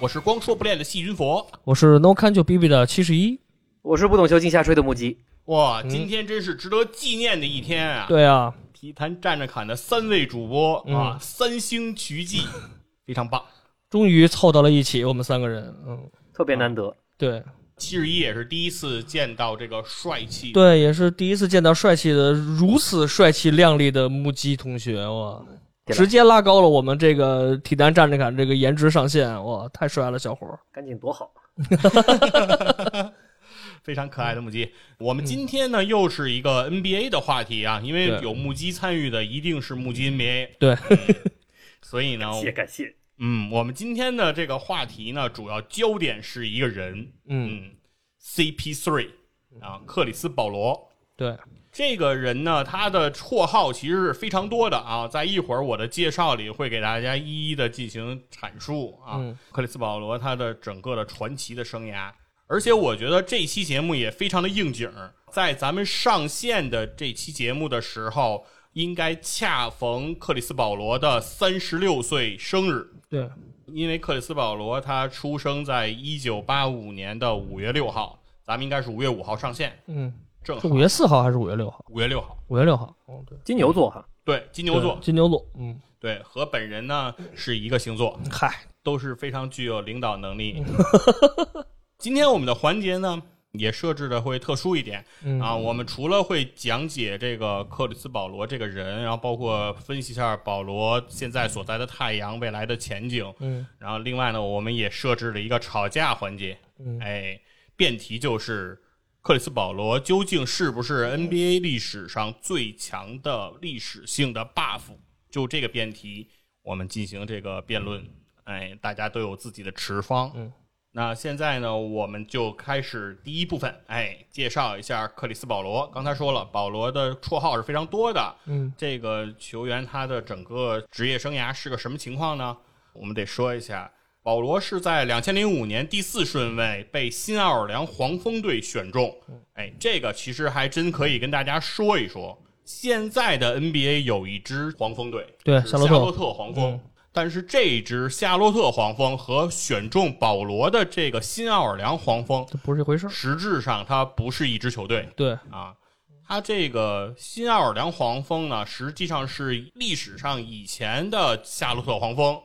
我是光说不练的细菌佛。我是 No can 就 B B 的七十一，我是不懂球进下吹的木吉。哇，今天真是值得纪念的一天啊！对啊，体坛站着侃的三位主播啊，三星曲记，非常棒，终于凑到了一起，我们三个人，嗯，特别难得。对，七十一也是第一次见到这个帅气，对，也是第一次见到帅气的如此帅气靓丽的木鸡同学，哇，直接拉高了我们这个体坛站着侃这个颜值上限，哇，太帅了，小伙儿，赶紧多好。非常可爱的木鸡。我们今天呢又是一个 NBA 的话题啊，因为有木鸡参与的一定是木鸡 NBA，对，所以呢 感，谢感谢。嗯，我们今天的这个话题呢，主要焦点是一个人，嗯，嗯，CP3 啊，克里斯保罗。对，这个人呢，他的绰号其实是非常多的啊，在一会儿我的介绍里会给大家一一的进行阐述啊。嗯。克里斯保罗他的整个的传奇的生涯，而且我觉得这期节目也非常的应景。儿，在咱们上线的这期节目的时候，应该恰逢克里斯保罗的三十六岁生日。对，因为克里斯保罗他出生在一九八五年的五月六号，咱们应该是五月五号上线，嗯，正好是五月四号还是五月六号？五月六号，五月六号，哦，对，金牛座哈，对，金牛座。对，金牛座，嗯，对，和本人呢是一个星座，嗨，都是非常具有领导能力。今天我们的环节呢也设置的会特殊一点嗯。啊，我们除了会讲解这个克里斯保罗这个人，然后包括分析一下保罗现在所在的太阳未来的前景，嗯。然后另外呢，我们也设置了一个吵架环节，嗯。哎，辩题就是克里斯保罗究竟是不是 NBA 历史上最强的历史性的 buff？就这个辩题，我们进行这个辩论，哎，大家都有自己的持方。嗯，那现在呢，我们就开始第一部分，哎，介绍一下克里斯保罗。刚才说了，保罗的绰号是非常多的，嗯，这个球员他的整个职业生涯是个什么情况呢？我们得说一下，保罗是在两千零五年第四顺位被新奥尔良黄蜂队选中。哎，这个其实还真可以跟大家说一说。现在的 NBA 有一支黄蜂队，对夏洛特黄蜂。嗯但是这一支夏洛特黄蜂和选中保罗的这个新奥尔良黄蜂，这不是一回事儿，实质上它不是一支球队。对，啊，它这个新奥尔良黄蜂呢，实际上是历史上以前的夏洛特黄蜂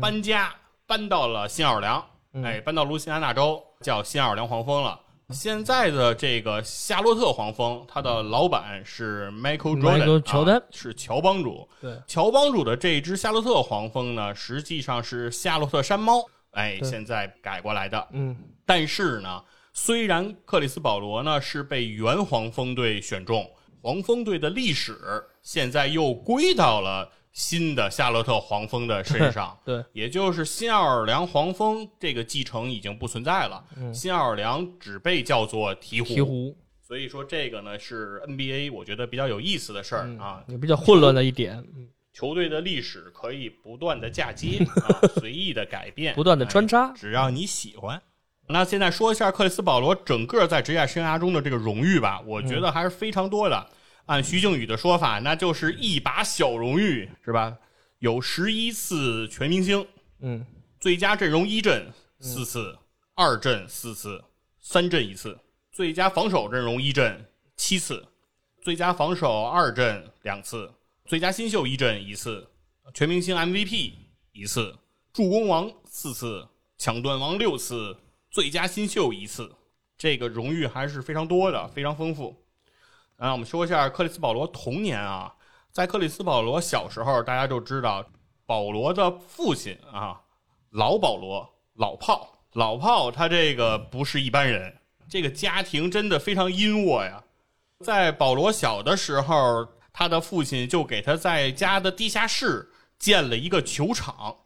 搬家搬到了新奥尔良，嗯哎，搬到路西安那州叫新奥尔良黄蜂了。现在的这个夏洛特黄蜂，它的老板是 Michael Jordan，乔丹啊是乔帮主。对，乔帮主的这一支夏洛特黄蜂呢，实际上是夏洛特山猫，哎，现在改过来的。嗯但是呢，虽然克里斯保罗呢是被原黄蜂队选中，黄蜂队的历史现在又归到了新的夏洛特黄蜂的身上。对，也就是新奥尔良黄蜂这个继承已经不存在了，新奥尔良只被叫做鹈鹕。鹈鹕，所以说这个呢是 NBA 我觉得比较有意思的事儿、啊。也比较混乱的一点，嗯球队的历史可以不断的嫁接 啊，随意的改变，不断的穿插哎，只要你喜欢。那现在说一下克里斯保罗整个在职业生涯中的这个荣誉吧，我觉得还是非常多的。按徐静宇的说法，那就是一把小荣誉，是吧？有十一次全明星，嗯最佳阵容一阵四次，二阵四次，三阵一次，最佳防守阵容一阵七次，最佳防守二阵两次，最佳新秀一阵一次，全明星 MVP 一次，助攻王四次，抢断王六次，最佳新秀一次，这个荣誉还是非常多的，非常丰富。啊，我们说一下克里斯保罗童年啊，在克里斯保罗小时候，大家就知道保罗的父亲啊，老保罗，老炮，老炮，他这个不是一般人，这个家庭真的非常阴沃呀。在保罗小的时候，他的父亲就给他在家的地下室建了一个球场，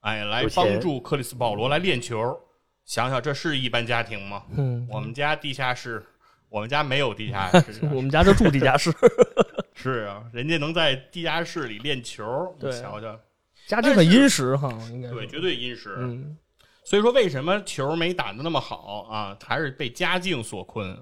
哎，来帮助克里斯保罗来练球。想想这是一般家庭吗？嗯，我们家地下室，我们家没有地下 室，我们家就住地下室，是啊，人家能在地下室里练球，你瞧瞧，家境很殷实哈，应该对，绝对殷实。嗯，所以说，为什么球没打的那么好啊？还是被家境所困。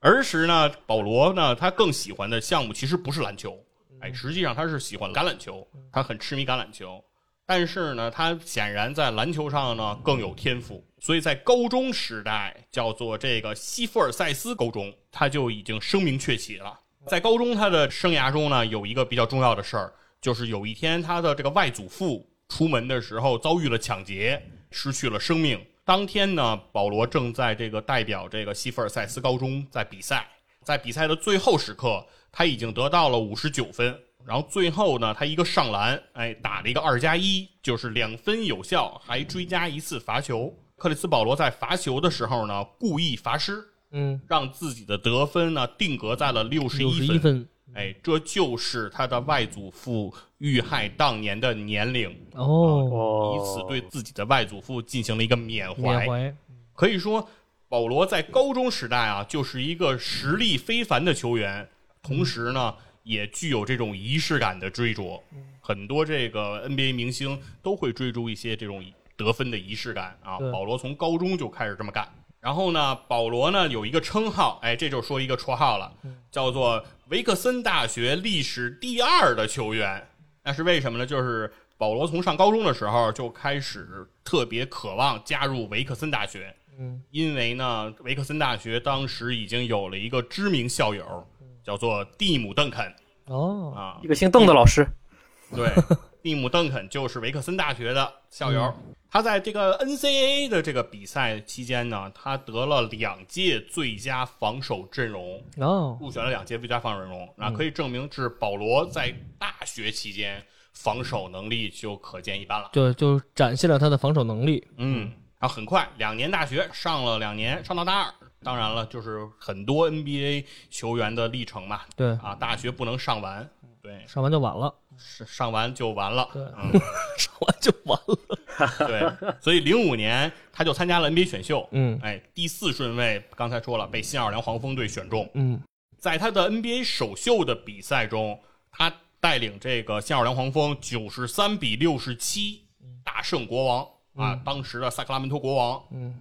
儿时呢，保罗呢，他更喜欢的项目其实不是篮球，哎，实际上他是喜欢橄榄球，他很痴迷橄榄球。但是呢，他显然在篮球上呢更有天赋，所以在高中时代，叫做这个西弗尔塞斯高中，他就已经声名鹊起了。在高中他的生涯中呢，有一个比较重要的事儿，就是有一天他的这个外祖父出门的时候遭遇了抢劫，失去了生命。当天呢，保罗正在这个代表这个西弗尔塞斯高中在比赛，在比赛的最后时刻，他已经得到了五十九分。然后最后呢，他一个上篮，哎，打了一个二加一，就是两分有效，还追加一次罚球。克里斯保罗在罚球的时候呢，故意罚失，嗯，让自己的得分呢定格在了六十一一分。哎，这就是他的外祖父遇害当年的年龄，哦，哦，以此对自己的外祖父进行了一个缅怀。缅怀，可以说，保罗在高中时代啊，就是一个实力非凡的球员，同时呢，也具有这种仪式感的追逐。很多这个 NBA 明星都会追逐一些这种得分的仪式感啊。保罗从高中就开始这么干。然后呢，保罗呢有一个称号，哎，这就说一个绰号了，叫做维克森大学历史第二的球员。那是为什么呢？就是保罗从上高中的时候就开始特别渴望加入维克森大学，嗯，因为呢，维克森大学当时已经有了一个知名校友，叫做蒂姆·邓肯哦，啊一，个姓邓的老师，对，蒂姆·邓肯就是维克森大学的校友。他在这个 NCAA 的这个比赛期间呢，他得了两届最佳防守阵容，哦，入选了两届最佳防守阵容，那可以证明是保罗在大学期间防守能力就可见一斑了。就就展现了他的防守能力，嗯，然后很快两年大学上了两年，上到大二。当然了，就是很多 NBA 球员的历程嘛，对，啊，大学不能上完，对，上完就完了，上上完就完了，对。嗯，上完就完了，对，所以零五年他就参加了 NBA 选秀，嗯。哎，第四顺位，刚才说了，被新奥尔良黄蜂队选中，嗯。在他的 NBA 首秀的比赛中，他带领这个新奥尔良黄蜂九十三比六十七大胜国王啊，当时的萨克拉门托国王。嗯，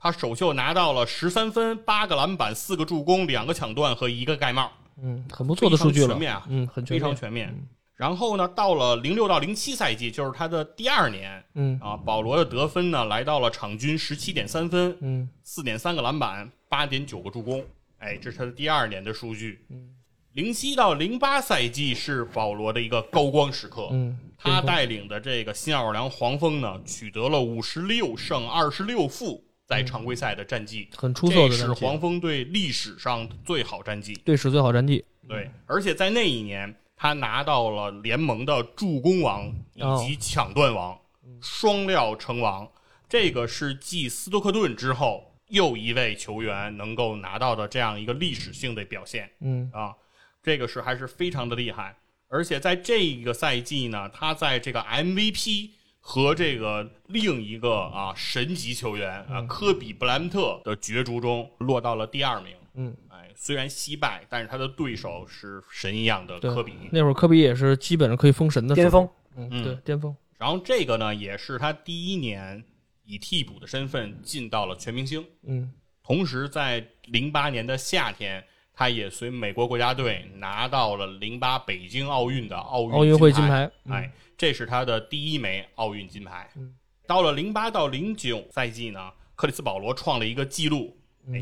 他首秀拿到了十三分、八个篮板、四个助攻、两个抢断和一个盖帽，嗯，很不错的数据了全面啊，嗯，很全非常面，全面。然后呢，到了零六到零七赛季，就是他的第二年嗯。啊，保罗的得分呢来到了场均十七点三分，嗯。四点三个篮板，八点九个助攻，哎，这是他的第二年的数据。零七到零八赛季是保罗的一个高光时刻，嗯，他带领的这个新奥尔良黄蜂呢，取得了五十六胜二十六负在常规赛的战绩，很出色的这是黄蜂队历史上最好战绩。队史最好战绩，对，而且在那一年，他拿到了联盟的助攻王以哦及抢断王，双料成王。这个是继斯托克顿之后又一位球员能够拿到的这样一个历史性的表现。嗯。啊，这个是还是非常的厉害。而且在这个赛季呢，他在这个 MVP 和这个另一个啊神级球员啊科比布莱恩特的角逐中落到了第二名。嗯，哎，虽然惜败，但是他的对手是神一样的科比。那会儿科比也是基本上可以封神的巅峰，嗯，嗯对，巅峰，然后这个呢，也是他第一年以替补的身份进到了全明星。嗯同时，在零八年的夏天，他也随美国国家队拿到了零八北京奥运的奥运奥运会金金牌嗯哎，这是他的第一枚奥运金牌。嗯。到了零八到零九赛季呢，克里斯保罗创了一个记录，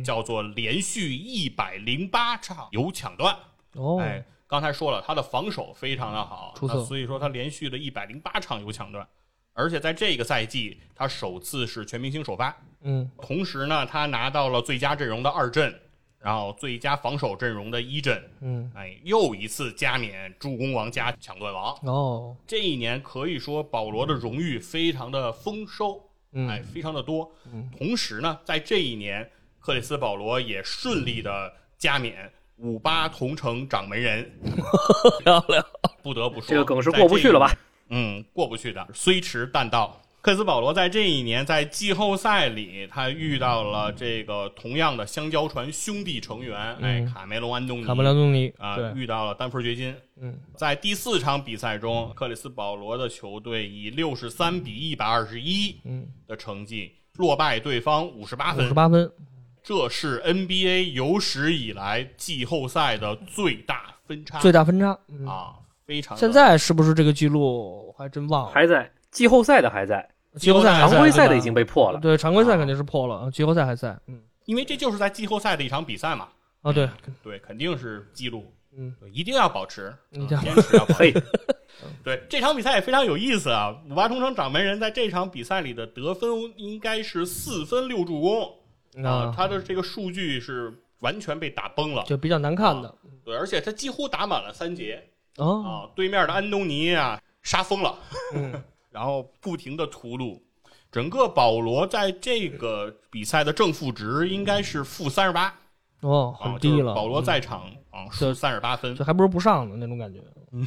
叫做连续一百零八场有抢断。哦，哎，刚才说了，他的防守非常的好，出色。那所以说他连续的一百零八场有抢断，而且在这个赛季，他首次是全明星首发。嗯。同时呢，他拿到了最佳阵容的二阵，然后最佳防守阵容的一阵，嗯哎，又一次加冕助攻王加抢断王。哦，这一年可以说保罗的荣誉非常的丰收，嗯哎，非常的多。同时呢，在这一年，克里斯保罗也顺利的加冕五八同城掌门人。漂亮，不得不说，这个梗是过不去了吧？嗯，过不去的。虽迟但到，克里斯保罗在这一年在季后赛里，他遇到了这个同样的香蕉船兄弟成员，哎，卡梅隆·安东尼，卡梅隆·安东尼啊，遇到了丹佛掘金。嗯，在第四场比赛中，克里斯保罗的球队以六十三比一百二十一嗯的成绩落败对方五十八分，五十八分，这是 NBA 有史以来季后赛的最大分差最大分差。嗯，啊，非常。现在是不是这个记录？我还真忘了。还在季后赛的还在，季后赛常规赛的已经被破了。对，常规赛肯定是破了，季后赛还在。嗯，因为这就是在季后赛的一场比赛嘛，啊，对，对，肯定是记录，嗯，一定要保持，嗯坚 持要保持。对这场比赛也非常有意思啊！五八同城掌门人在这场比赛里的得分应该是四分六助攻啊啊，，他的这个数据是完全被打崩了。就比较难看的。对，而且他几乎打满了三节哦，啊！对面的安东尼啊，杀疯了，嗯，然后不停的屠戮。整个保罗在这个比赛的正负值应该是负三十八。哦，啊，很低了。就是保罗嗯。在场啊输三十八分。这，还不如不上呢那种感觉。嗯。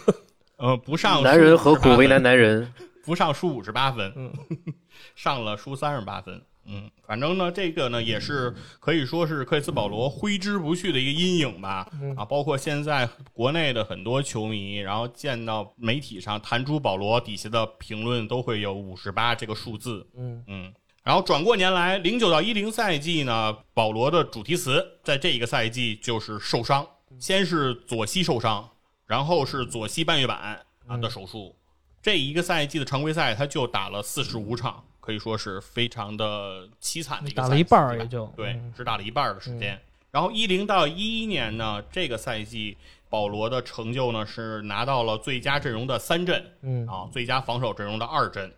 呃，不上男人何输58分苦为难男人？不上输五十八分，嗯，上了输三十八分，嗯，反正呢，这个呢也是可以说是克里斯保罗挥之不去的一个阴影吧，嗯。啊，包括现在国内的很多球迷，然后见到媒体上弹出保罗底下的评论都会有五十八这个数字，嗯。嗯。然后转过年来，零九到一零赛季呢，保罗的主题词在这一个赛季就是受伤，先是左膝受伤，然后是左膝半月板啊的手术。这一个赛季的常规赛，他就打了四十五场，可以说是非常的凄惨的一个打了一半儿也就对嗯，只打了一半儿的时间。然后一零到一一年呢，这个赛季保罗的成就呢是拿到了最佳阵容的三阵，嗯啊，最佳防守阵容的二阵。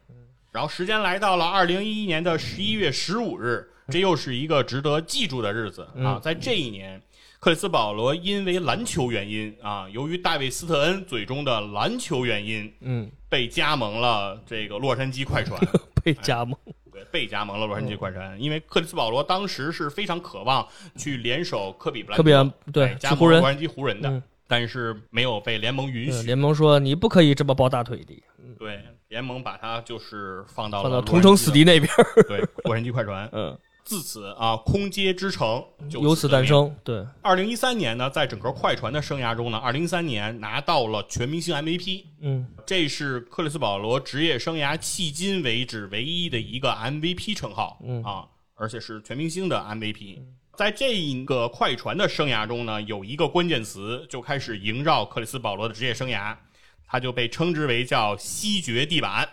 然后时间来到了二零一一年的十一月十五日，这又是一个值得记住的日子啊！在这一年，克里斯保罗因为篮球原因啊，由于大卫斯特恩嘴中的篮球原因，嗯，被加盟了这个洛杉矶快船。被加盟。对，被加盟了洛杉矶快船，因为克里斯保罗当时是非常渴望去联手科比布莱科比特对哎加湖人盟洛杉矶湖人的，嗯但是没有被联盟允许。联盟说你不可以这么抱大腿的，对，联盟把他就是放到了同城死敌那边。对，洛杉矶快船。嗯，自此啊，空接之城就由此诞。生。对，二零一三年呢，在整个快船的生涯中呢，二零一三年拿到了全明星 MVP，嗯这是克里斯保罗职业生涯迄今为止唯一的一个 MVP 称号，嗯啊，而且是全明星的 MVP。在这一个快船的生涯中呢，有一个关键词就开始萦绕克里斯保罗的职业生涯，他就被称之为叫“西决地板”。啊，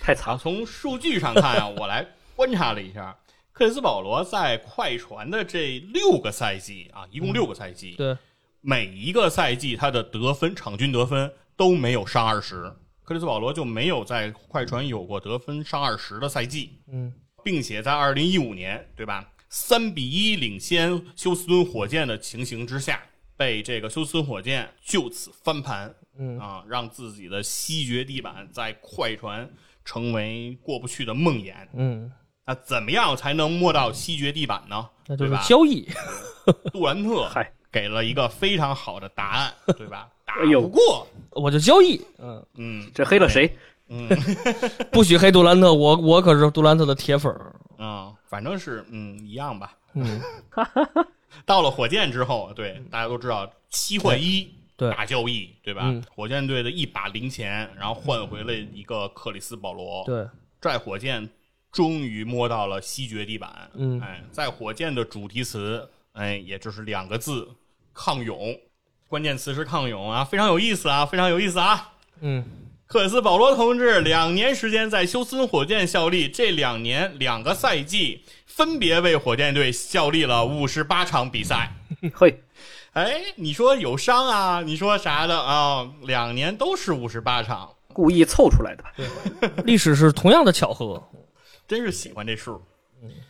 太惨了。从数据上看啊，我来观察了一下，克里斯保罗在快船的这六个赛季啊，一共六个赛季，对，每一个赛季他的得分场均得分都没有上二十，克里斯保罗就没有在快船有过得分上二十的赛季，嗯并且在二零一五年，对吧？三比一领先休斯敦火箭的情形之下，被这个休斯敦火箭就此翻盘，嗯啊，让自己的西决地板在快船成为过不去的梦魇。嗯，那怎么样才能摸到西决地板呢？那就是对吧？交易。杜兰特嗨给了一个非常好的答案，对吧？打不过，我就交易。嗯，嗯这黑了谁？嗯 不许黑杜兰特，我我可是杜兰特的铁粉儿。嗯，反正是嗯一样吧。嗯，到了火箭之后，对大家都知道七换一对大交易，对吧？嗯火箭队的一把零钱，然后换回了一个克里斯保罗。对，在火箭终于摸到了西决地板。嗯哎，在火箭的主题词，哎，也就是两个字：抗勇。关键词是抗勇啊，非常有意思啊，非常有意思啊。嗯克里斯保罗同志两年时间在休斯顿火箭效力，这两年两个赛季分别为火箭队效力了五十八场比赛。嘿，哎，你说有伤啊？你说啥的啊？两年都是五十八场，故意凑出来的吧？历史是同样的巧合。真是喜欢这数。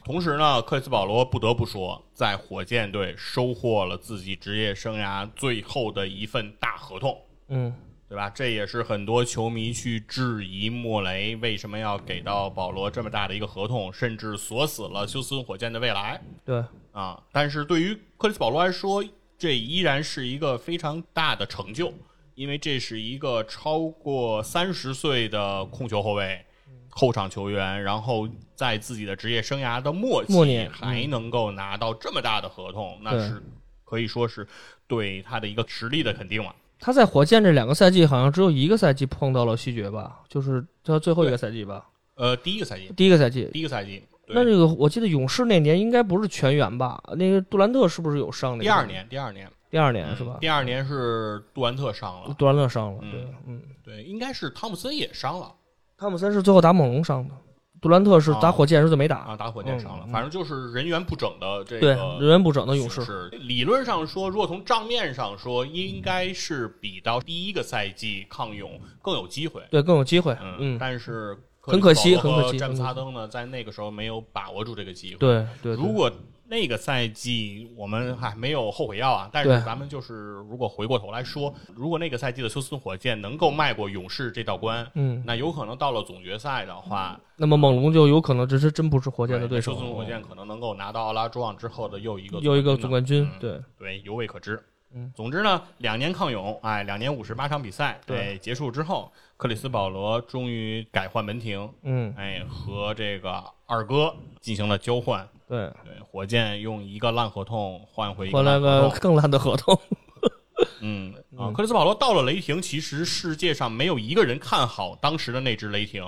同时呢，克里斯保罗不得不说，在火箭队收获了自己职业生涯最后的一份大合同。嗯对吧？这也是很多球迷去质疑莫雷为什么要给到保罗这么大的一个合同，甚至锁死了休斯顿火箭的未来对，啊。但是对于克里斯保罗来说，这依然是一个非常大的成就，因为这是一个超过三十岁的控球后卫，后场球员，然后在自己的职业生涯的末期末年还能够拿到这么大的合同，那是可以说是对他的一个实力的肯定了。他在火箭这两个赛季好像只有一个赛季碰到了西决吧，就是他最后一个赛季吧，呃，第一个赛季，第一个赛季。第一个赛季，对。那这个我记得勇士那年应该不是全员吧？那个杜兰特是不是有伤？第二，年，第二年，第二年是吧？嗯？第二年是杜兰特伤了，杜兰特伤了，嗯。对，嗯，对，应该是汤普森也伤了汤普森是最后打猛龙伤的，杜兰特是打火箭时候就没打。啊，打火箭伤了，反正就是人员不整的这对，个人员不整的勇士，是理论上说，如果从账面上说，应该是比到第一个赛季抗勇更有机会。对更有机会。嗯，嗯，但是很可惜很可惜詹姆斯哈登呢，在那个时候没有把握住这个机会。，对对，对如果那个赛季我们还没有后悔药啊，但是咱们就是如果回过头来说，如果那个赛季的休斯顿火箭能够迈过勇士这道关，嗯，那有可能到了总决赛的话，那么猛龙就有可能这是真不是火箭的对手。休斯，顿火箭可能能够拿到奥拉朱旺之后的又一个又一个总冠军嗯，对，对，犹未可知。嗯，总之呢，两年抗勇，哎，两年五十八场比赛，对。哎，结束之后，克里斯保罗终于改换门庭，嗯，哎，和这个二哥进行了交换。对，对，火箭用一个烂合同换回一个更烂的合同。嗯 啊，嗯克里斯保罗到了雷霆，其实世界上没有一个人看好当时的那支雷霆，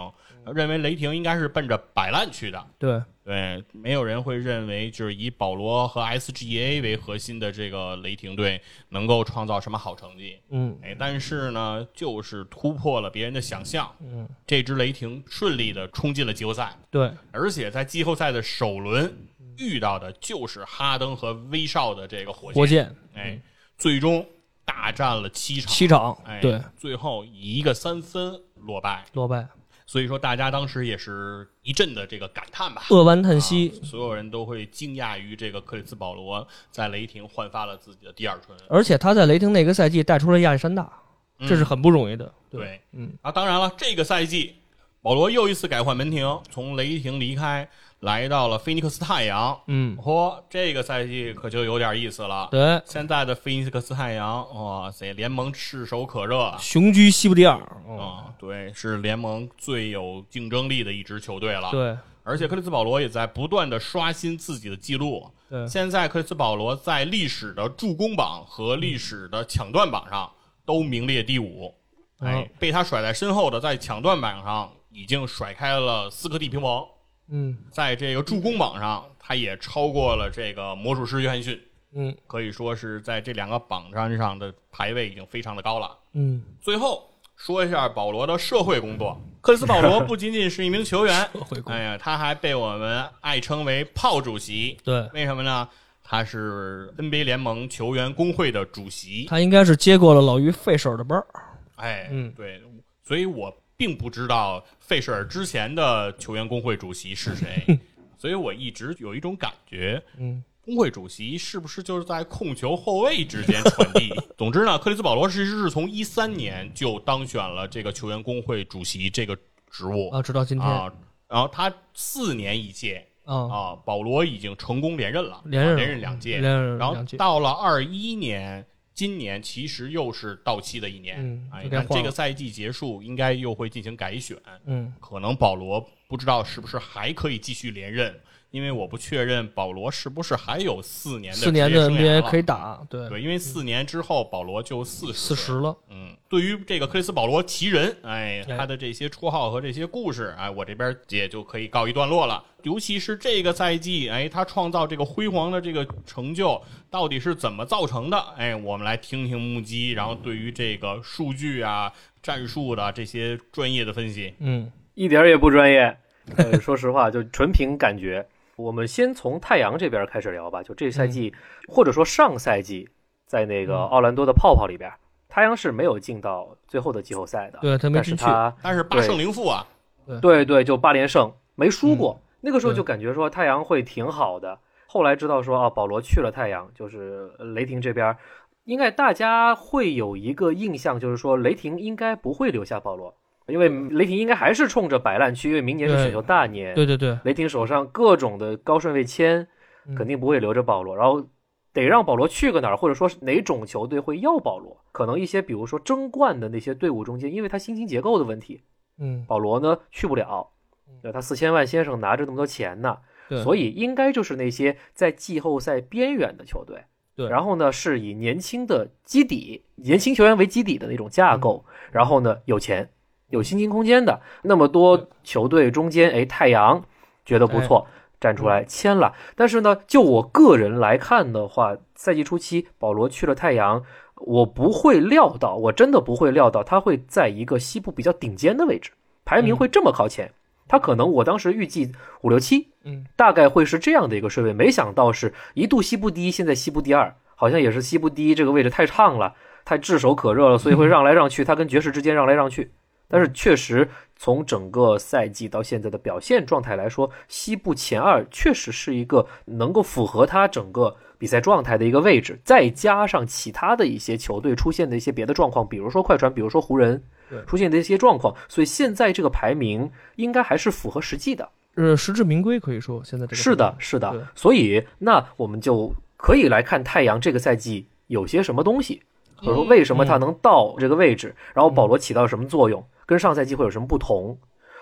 认为雷霆应该是奔着摆烂去的。对，对，没有人会认为就是以保罗和 SGA 为核心的这个雷霆队能够创造什么好成绩。嗯。哎，但是呢，就是突破了别人的想象，嗯，这支雷霆顺利的冲进了季后赛，对，而且在季后赛的首轮遇到的就是哈登和威少的这个火箭，火箭。哎，最终大战了七场，七场哎，，对，最后以一个三分落败，落败，所以说大家当时也是一阵的这个感叹吧，扼腕叹息。啊所有人都会惊讶于这个克里斯保罗在雷霆焕发了自己的第二春。而且他在雷霆那个赛季带出了亚历山大，这是很不容易的。嗯对，嗯啊，当然了，这个赛季保罗又一次改换门庭，从雷霆离开，来到了菲尼克斯太阳。嗯，嚯，这个赛季可就有点意思了。对，现在的菲尼克斯太阳，哇塞，联盟炙手可热啊！雄居西部第二。嗯，啊，对，是联盟最有竞争力的一支球队了。对而且克里斯保罗也在不断的刷新自己的记录。对，现在克里斯保罗在历史的助攻榜和历史的抢断榜上都名列第五。哎哦，被他甩在身后的，在抢断榜上已经甩开了斯科蒂平蒙，嗯在这个助攻榜上，他也超过了这个魔术师约翰逊，嗯可以说是在这两个榜单上的排位已经非常的高了。嗯，最后说一下保罗的社会工作。克里斯保罗不仅仅是一名球员，会工哎呀，他还被我们爱称为“炮主席对”，为什么呢？他是 NBA 联盟球员工会的主席。他应该是接过了老于费舍尔的班儿。哎，嗯对，所以我并不知道费舍尔之前的球员工会主席是谁，所以我一直有一种感觉，嗯，工会主席是不是就是在控球后卫之间传递？总之呢，克里斯保罗其实是从一三年就当选了这个球员工会主席这个职务。啊，直到今天。啊，然后他四年一届啊，啊，保罗已经成功连任了，连任了。啊连任两届，连任然后到了二一年，今年其实又是到期的一年，嗯哎就，该但这个赛季结束应该又会进行改选，嗯。可能保罗不知道是不是还可以继续连任，因为我不确认保罗是不是还有四年的四年的职业生涯 NBA 可以打，对，对，因为四年之后保罗就四十四十了。嗯，对于这个克里斯保罗奇人，哎，哎他的这些绰号和这些故事，哎，我这边也就可以告一段落了。尤其是这个赛季，哎，他创造这个辉煌的这个成就到底是怎么造成的？哎，我们来听听目击，然后对于这个数据啊、战术的这些专业的分析。嗯一点儿也不专业。呃，说实话，就纯凭感觉。我们先从太阳这边开始聊吧。就这赛季，或者说上赛季，在那个嗯奥兰多的泡泡里边，太阳是没有进到最后的季后赛的。对他没进去他但是八胜零负啊，对对，就八连胜没输过。那个时候就感觉说太阳会挺好的。后来知道说啊，保罗去了太阳，就是呃雷霆这边，应该大家会有一个印象，就是说雷霆应该不会留下保罗，因为雷霆应该还是冲着摆烂去，因为明年是选秀大年，对对对，雷霆手上各种的高顺位签，嗯肯定不会留着保罗，然后得让保罗去个哪儿，或者说是哪种球队会要保罗？可能一些比如说争冠的那些队伍中间，因为他薪金结构的问题，嗯保罗呢去不了。对，他四千万先生拿着那么多钱呢，对所以应该就是那些在季后赛边缘的球队。对然后呢，是以年轻的基底、年轻球员为基底的那种架构，然后呢，有钱、有薪金空间的那么多球队中间，哎，太阳觉得不错，站出来签了。但是呢，就我个人来看的话，赛季初期保罗去了太阳，我不会料到，我真的不会料到他会在一个西部比较顶尖的位置，排名会这么靠前。他可能我当时预计五六七，嗯，大概会是这样的一个顺位，没想到是一度西部第一，现在西部第二，好像也是西部第一这个位置太畅了，太炙手可热了，所以会 让来让去，他跟爵士之间让来让去。但是确实从整个赛季到现在的表现状态来说，西部前二确实是一个能够符合他整个比赛状态的一个位置，再加上其他的一些球队出现的一些别的状况，比如说快船，比如说湖人出现的一些状况，所以现在这个排名应该还是符合实际的。呃，实至名归，可以说现在这个是的是的，所以那我们就可以来看太阳这个赛季有些什么东西，或者说为什么他能到这个位置，然后保罗起到什么作用，跟上赛季会有什么不同。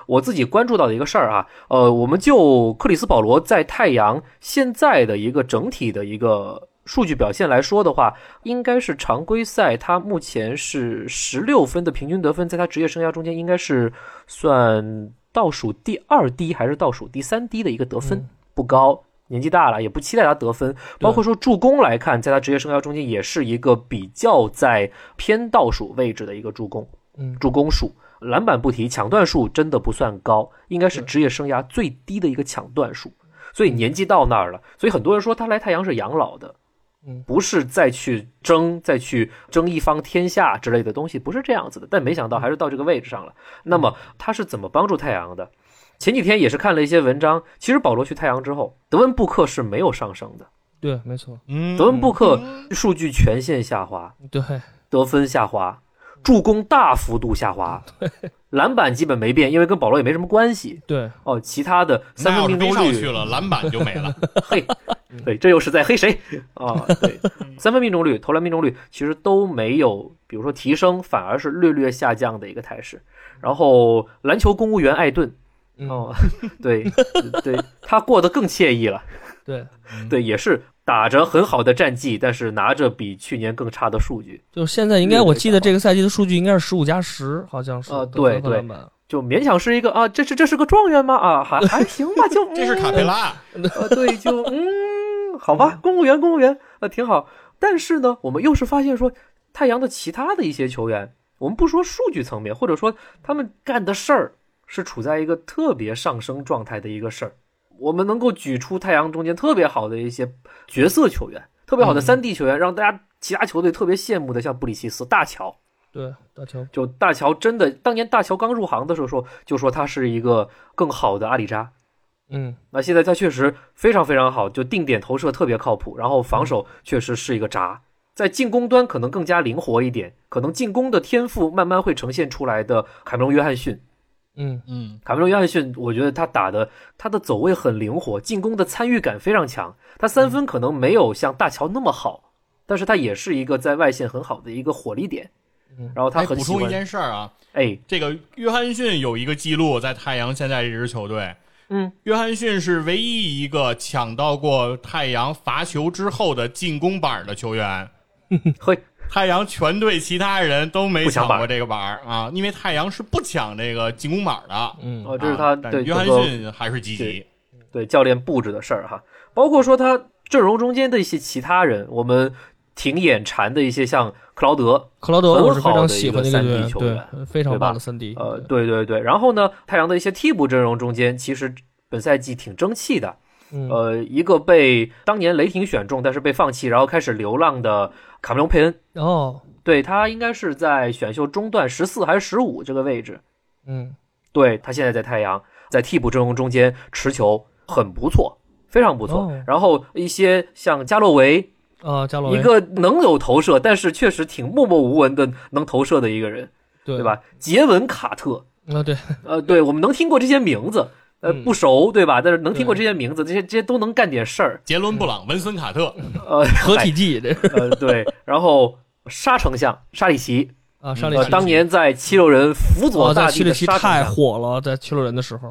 我自己关注到的一个事儿啊，呃，我们就克里斯保罗在太阳现在的一个整体的一个数据表现来说的话，应该是常规赛他目前是十六分的平均得分，在他职业生涯中间应该是算倒数第二低还是倒数第三低的一个得分，嗯不高。年纪大了，也不期待他得分。包括说助攻来看，在他职业生涯中间也是一个比较在偏倒数位置的一个助攻，嗯助攻数。篮板不提，抢断数真的不算高，应该是职业生涯最低的一个抢断数。所以年纪到那儿了，所以很多人说他来太阳是养老的，嗯不是再去争、再去争一方天下之类的东西，不是这样子的。但没想到还是到这个位置上了。那么他是怎么帮助太阳的？前几天也是看了一些文章，其实保罗去太阳之后，德文布克是没有上升的，对，没错，嗯，德文布克数据全线下滑，对，得分下滑，助攻大幅度下滑，篮板基本没变，因为跟保罗也没什么关系。对，哦，其他的三分命中率上去了，篮板就没了。嘿，对，这又是在黑谁？啊？对，三分命中率、投篮命中率其实都没有，比如说提升，反而是略略下降的一个态势。然后篮球公务员艾顿，嗯，哦，对对，他过得更惬意了。对，对，也是打着很好的战绩，但是拿着比去年更差的数据，就现在应该我记得这个赛季的数据应该是十五加十，好像是呃得分和对对就勉强是一个啊，这是这是个状元吗？啊，还还行吧，就 这是卡佩拉，呃，对，就嗯，好吧，公务员，公务员，呃，挺好。但是呢，我们又是发现说，太阳的其他的一些球员，我们不说数据层面，或者说他们干的事儿是处在一个特别上升状态的一个事儿。我们能够举出太阳中间特别好的一些角色球员，特别好的嗯三 D 球员，让大家其他球队特别羡慕的，像布里奇斯、大乔，对，大乔，就大乔真的，当年大乔刚入行的时候说，就说他是一个更好的阿里扎。嗯，那现在他确实非常非常好，就定点投射特别靠谱，然后防守确实是一个渣，在进攻端可能更加灵活一点，可能进攻的天赋慢慢会呈现出来的凯梅隆·约翰逊。嗯，嗯，卡梅隆·约翰逊，我觉得他打的他的走位很灵活，进攻的参与感非常强。他三分可能没有像大乔那么好，但是他也是一个在外线很好的一个火力点。嗯。然后他哎补充一件事儿啊，哎，这个约翰逊有一个记录，在太阳现在这支球队，嗯，约翰逊是唯一一个抢到过太阳罚球之后的进攻板的球员。嘿，太阳全队其他人都没抢过这个板儿啊，因为太阳是不抢这个进攻板的。嗯，哦，这是他对约翰逊还是积极。对教练布置的事儿哈，包括说他阵容中间的一些其他人，我们挺眼馋的一些像克劳德，克劳德我是非很好常喜的一个3 D 欢的一个球员，对，非常棒的三 D，呃，对。对对，然后呢，太阳的一些替补阵容中间，其实本赛季挺争气的，嗯，呃，一个被当年雷霆选中，但是被放弃，然后开始流浪的卡梅隆·佩恩，哦，对他应该是在选秀中段十四还是十五这个位置，嗯，对他现在在太阳，在替补阵容中间持球很不错，非常不错。哦。然后一些像加洛维，啊，加洛维。一个能有投射，但是确实挺默默无闻的能投射的一个人，对。对？吧？杰文·卡特，啊，对，呃，对我们能听过这些名字，呃，嗯。不熟，对吧？但是能听过这些名字，这些这些都能干点事儿，杰伦布朗、文森卡特，呃，合体技这 呃，对，然后沙丞相沙里奇啊，上力呃，奇当年在七六人辅佐大帝的沙场上，火了，在七六人的时候，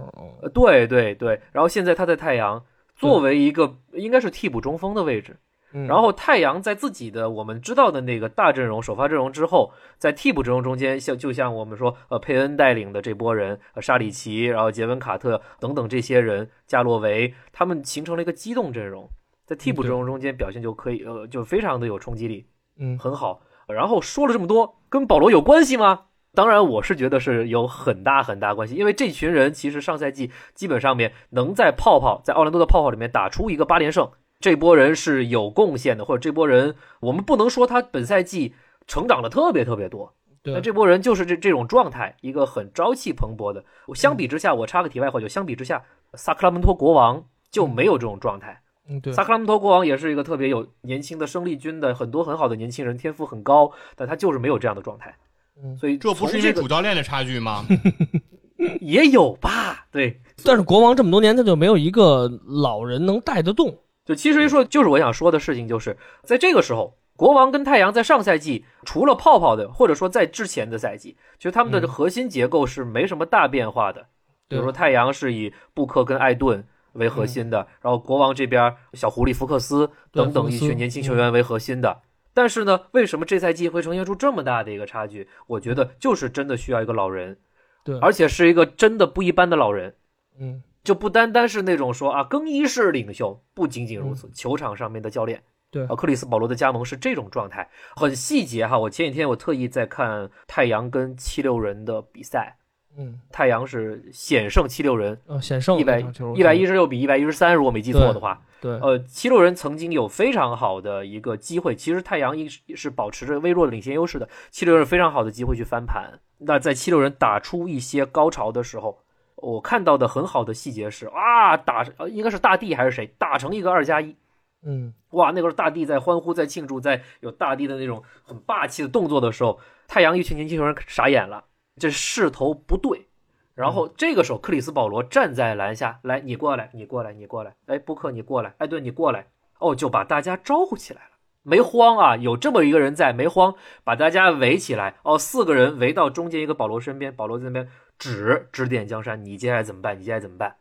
对对对，然后现在他在太阳作为一个应该是替补中锋的位置，嗯然后太阳在自己的我们知道的那个大阵容首发阵容之后，在替补阵容中间，像就像我们说，呃，佩恩带领的这波人，呃，沙里奇，然后杰文卡特等等这些人，加洛维，他们形成了一个机动阵容，在替补阵容中间表现就可以，呃，就非常的有冲击力，嗯很好。然后说了这么多，跟保罗有关系吗？当然，我是觉得是有很大很大关系，因为这群人其实上赛季基本上面能在泡泡在奥兰多的泡泡里面打出一个八连胜，这波人是有贡献的，或者这波人我们不能说他本赛季成长的特别特别多，对那这波人就是这这种状态，一个很朝气蓬勃的。我相比之下，我插个题外话，就相比之下，萨克拉门托国王就没有这种状态。嗯对萨克拉门托国王也是一个特别有年轻的生力军的，很多很好的年轻人，天赋很高，但他就是没有这样的状态。嗯所以这不是因为主教练的差距吗？也有吧？对，但是国王这么多年，他就没有一个老人能带得动。就其实一说，就是我想说的事情，就是在这个时候，国王跟太阳在上赛季除了泡泡的，或者说在之前的赛季，其实他们的嗯核心结构是没什么大变化的。比如说太阳是以布克跟艾顿为核心的，然后国王这边小狐狸福克斯等等一群年轻球员为核心的。但是呢，为什么这赛季会呈现出这么大的一个差距？我觉得就是真的需要一个老人，对，而且是一个真的不一般的老人。嗯就不单单是那种说啊更衣室领袖，不仅仅如此，球场上面的教练，嗯对啊，克里斯保罗的加盟是这种状态，很细节哈。我前几天我特意在看太阳跟七六人的比赛，嗯太阳是险胜七六人哦，险胜一百一百一十六比一百一十三，如果没记错的话，对呃，七六人曾经有非常好的一个机会，其实太阳一是是保持着微弱的领先优势的，七六人非常好的机会去翻盘。那在七六人打出一些高潮的时候，我看到的很好的细节是啊，打呃应该是大地还是谁打成一个二加一，嗯。哇，那个时候大地在欢呼，在庆祝，在有大地的那种很霸气的动作的时候，太阳一群年轻人傻眼了，这势头不对。然后这个时候，克里斯保罗站在篮下，来，你过来，你过来，你过来，哎，布克你过来，哎，对你过来，哦，就把大家招呼起来了，没慌啊，有这么一个人在，没慌，把大家围起来，哦，四个人围到中间一个保罗身边，保罗在那边指指点江山，你接下来怎么办？你接下来怎么办？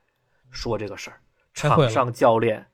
说这个事儿，场上教练，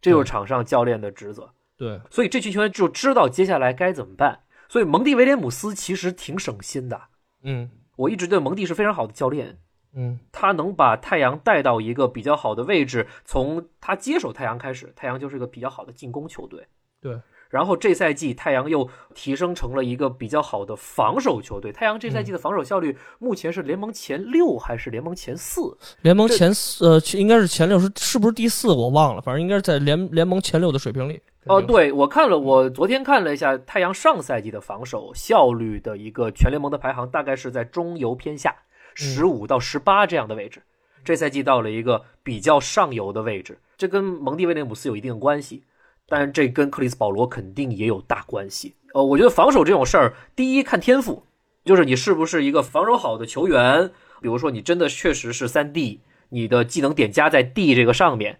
这就是场上教练的职责。对，所以这群球员就知道接下来该怎么办。所以蒙蒂威廉姆斯其实挺省心的。嗯我一直对蒙蒂是非常好的教练，嗯他能把太阳带到一个比较好的位置。从他接手太阳开始，太阳就是一个比较好的进攻球队。对。然后这赛季太阳又提升成了一个比较好的防守球队。太阳这赛季的防守效率目前是联盟前六还是联盟前四？联盟前四呃应该是前六是是不是第四我忘了，反正应该是在联联盟前六的水平里。哦，对，我看了，我昨天看了一下太阳上赛季的防守效率的一个全联盟的排行，大概是在中游偏下，十五到十八这样的位置。这赛季到了一个比较上游的位置，这跟蒙蒂威廉姆斯有一定的关系，但是这跟克里斯保罗肯定也有大关系。呃，我觉得防守这种事儿，第一看天赋，就是你是不是一个防守好的球员，比如说你真的确实是三 D，你的技能点加在 D 这个上面。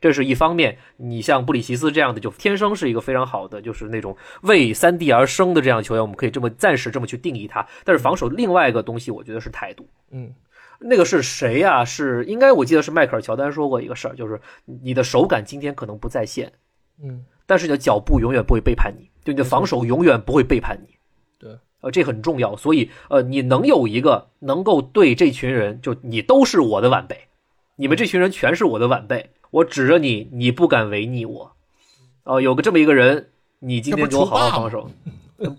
这是一方面，你像布里奇斯这样的，就天生是一个非常好的，就是那种为三 D 而生的这样的球员，我们可以这么暂时这么去定义他。但是防守另外一个东西，我觉得是态度。嗯那个是谁呀、是应该我记得是迈克尔乔丹说过一个事儿，就是你的手感今天可能不在线，嗯但是你的脚步永远不会背叛你，就你的防守永远不会背叛你。对，呃，这很重要。所以呃，你能有一个能够对这群人，就你都是我的晚辈，你们这群人全是我的晚辈，我指着你，你不敢违逆我。哦、有个这么一个人，你今天给我好好防守。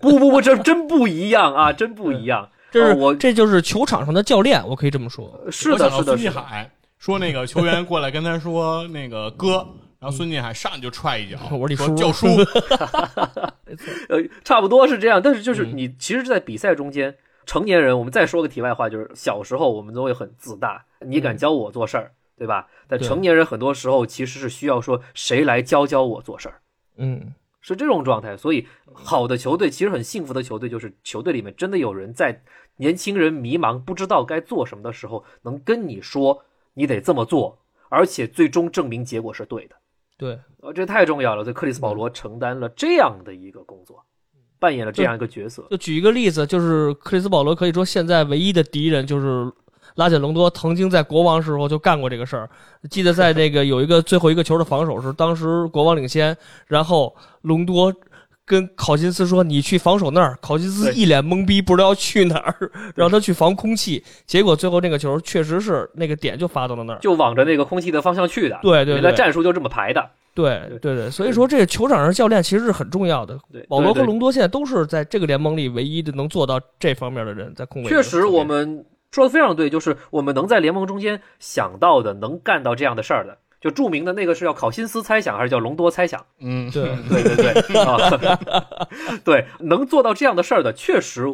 不不不，这真不一样啊，真不一样。这是、哦我这就是球场上的教练，我可以这么说。是的，是的，我想到孙继。海说那个球员过来跟他说那个哥，然后孙继海上去就踹一脚，我说你叔说叫叔，呃，差不多是这样，但是就是嗯你其实，在比赛中间，成年人，我们再说个题外话，就是小时候我们都会很自大，你敢教我做事儿，对吧？但成年人很多时候其实是需要说谁来教教我做事儿，嗯是这种状态。所以，好的球队其实很幸福的球队，就是球队里面真的有人在年轻人迷茫不知道该做什么的时候，能跟你说你得这么做，而且最终证明结果是对的。对，呃，这太重要了。这克里斯保罗承担了这样的一个工作，扮演了这样一个角色。就举一个例子，就是克里斯保罗可以说现在唯一的敌人就是拉简隆多，曾经在国王时候就干过这个事儿。记得在那个有一个最后一个球的防守时，当时国王领先，然后隆多。跟考辛斯说：“你去防守那儿。”考辛斯一脸懵逼，不知道去哪儿，让他去防空气。结果最后那个球确实是那个点就发到了那儿。就往着那个空气的方向去的。对对原来对战术就这么排的。对对对对，所以说这个球场上教练其实是很重要的。对，保罗和隆多现在都是在这个联盟里唯一的能做到这方面的人，在控卫。确实，我们说的非常对，就是我们能在联盟中间想到的，能干到这样的事儿的，就著名的那个是要考辛斯猜想还是叫隆多猜想？嗯，对对对对，啊，对，能做到这样的事儿的，确实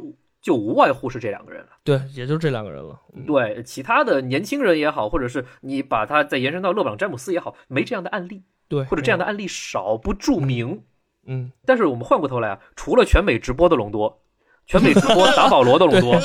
就无外乎是这两个人了。对，也就这两个人了。嗯对，其他的年轻人也好，或者是你把它再延伸到勒布朗詹姆斯也好，没这样的案例，对，或者这样的案例少不著名。嗯，但是我们换过头来啊，除了全美直播的隆多，全美直播打保罗的隆多，啊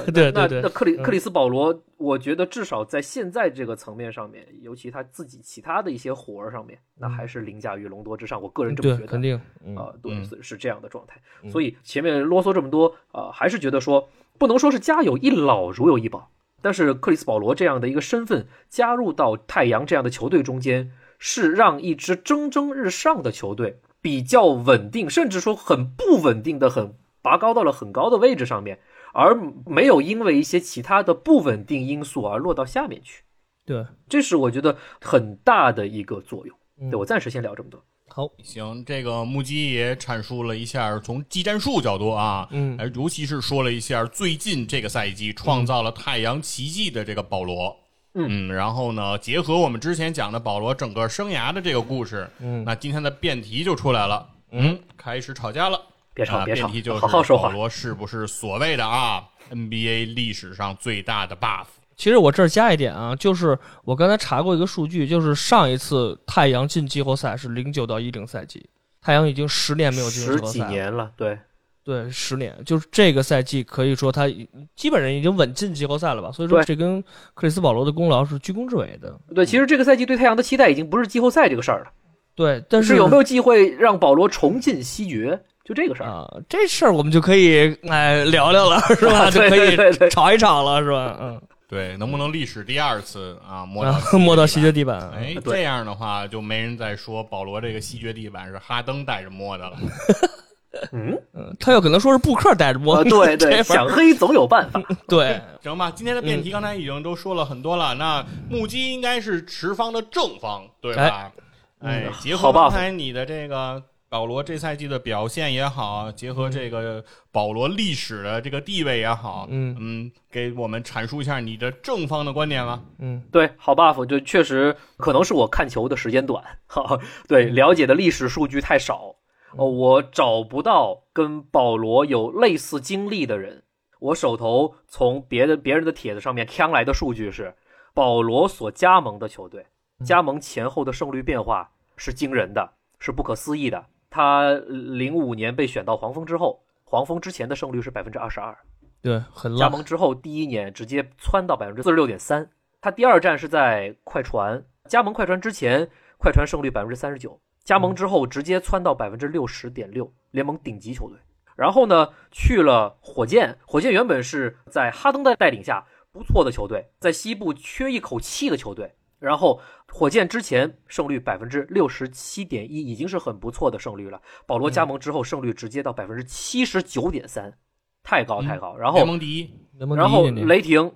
对对那对那克里嗯克里斯保罗，我觉得至少在现在这个层面上面，尤其他自己其他的一些活儿上面，那还是凌驾于隆多之上。我个人这么觉，得。肯定。嗯啊、对，嗯是是这样的状态。嗯所以前面啰嗦这么多啊、还是觉得说不能说是家有一老如有一宝，但是克里斯保罗这样的一个身份加入到太阳这样的球队中间，是让一支蒸蒸日上的球队比较稳定，甚至说很不稳定的很拔高到了很高的位置上面，而没有因为一些其他的不稳定因素而落到下面去。对，这是我觉得很大的一个作用。嗯对我暂时先聊这么多。好，行，这个木基也阐述了一下从技战术角度啊，嗯呃，尤其是说了一下最近这个赛季创造了太阳奇迹的这个保罗。嗯然后呢，结合我们之前讲的保罗整个生涯的这个故事，嗯那今天的辩题就出来了，嗯，开始吵架了。别吵，啊别吵好好说话保。罗是不是所谓的啊 NBA 历史上最大的 buff？其实我这儿加一点啊，就是我刚才查过一个数据，就是上一次太阳进季后赛是零九到一零赛季，太阳已经十年没有进入季后赛了。年了，对，对，十年，就是这个赛季可以说他基本上已经稳进季后赛了吧？所以说这跟克里斯保罗的功劳是居功至伟的。对，其实这个赛季对太阳的期待已经不是季后赛这个事儿了，对，但是有没有机会让保罗重进西决，就这个事儿。啊？这事儿我们就可以哎聊聊了，是吧？就可以对对对吵一吵了，是吧？嗯，对，能不能历史第二次啊摸到啊摸到决西决地板，哎，这样的话就没人再说保罗这个西决地板是哈登带着摸的了。嗯，嗯，他有可能说是布克带着摸啊，，对这对，想黑总有办法。对，行吧，今天的辩题刚才已经都说了很多了。那目击应该是持方的正方，对吧？哎，嗯结合刚才你的这个保罗这赛季的表现也好，结合这个保罗历史的这个地位也好，嗯嗯，给我们阐述一下你的正方的观点吧。嗯对，好 buff 就确实可能是我看球的时间短，哈，对，了解的历史数据太少，哦，我找不到跟保罗有类似经历的人。我手头从别的别人的帖子上面看来的数据是，保罗所加盟的球队加盟前后的胜率变化是惊人的，是不可思议的。他零五年被选到黄蜂之后，黄蜂之前的胜率是百分之二十二，对，很加，盟之后第一年直接窜到百分之四十六点三。他第二站是在快船，加盟快船之前，快船胜率百分之三十九，加盟之后直接窜到百分之六十点六，联盟顶级球队。然后呢，去了火箭，火箭原本是在哈登的带领下不错的球队，在西部缺一口气的球队。然后火箭之前胜率百分之六十七点一，已经是很不错的胜率了。保罗加盟之后，胜率直接到百分之七十九点三，太高太高。然后联盟第一，然后雷霆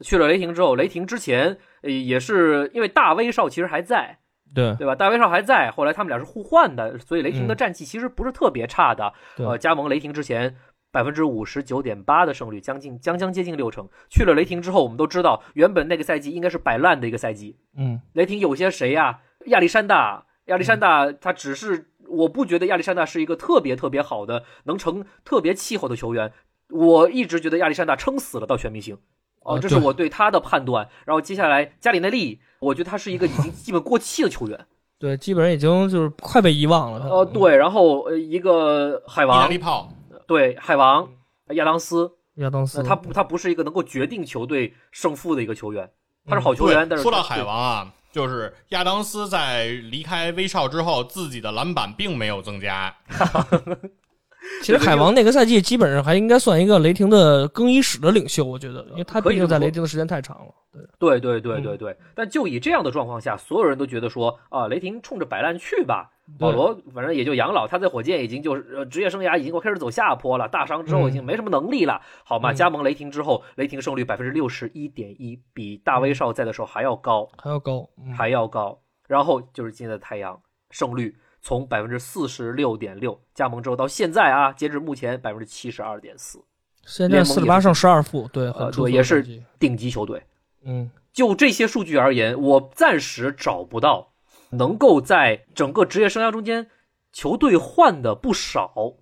去了雷霆之后，雷霆之前呃也是因为大威少其实还在，对对吧？大威少还在，后来他们俩是互换的，所以雷霆的嗯战绩其实不是特别差的。对呃，加盟雷霆之前。百分之五十九点八的胜率，将近将将接近六成。去了雷霆之后，我们都知道，原本那个赛季应该是摆烂的一个赛季。嗯雷霆有些谁呀、亚历山大，亚历山大他只是，我不觉得亚历山大是一个特别特别好的能成特别气候的球员。我一直觉得亚历山大撑死了到全明星，哦、啊这是我对他的判断。然后接下来加里内利，我觉得他是一个已经基本过气的球员。对，基本上已经就是快被遗忘了。呃，，对，然后呃一个海意大王利，炮，对海王亚当斯，亚当斯，他不他不是一个能够决定球队胜负的一个球员，他是好球员，但是对说到海王啊，就是亚当斯在离开威少之后，自己的篮板并没有增加。其实海王那个赛季基本上还应该算一个雷霆的更衣室的领袖，我觉得，因为他毕竟在雷霆的时间太长了。对对对对对，但就以这样的状况下，所有人都觉得说啊，雷霆冲着摆烂去吧。保罗反正也就养老，他在火箭已经就是呃职业生涯已经开始走下坡了，大伤之后已经没什么能力了，好吗？加盟雷霆之后，雷霆胜率百分之六十一点一，比大威少在的时候还要高，还要高，还要高。然后就是今天的太阳胜率。从百分之四十六点六加盟之后到现在啊，截至目前百分之七十二点四，现在四十八胜十二负，对，呃，对，也是顶级球队。嗯，就这些数据而言，我暂时找不到能够在整个职业生涯中间球队换的不少，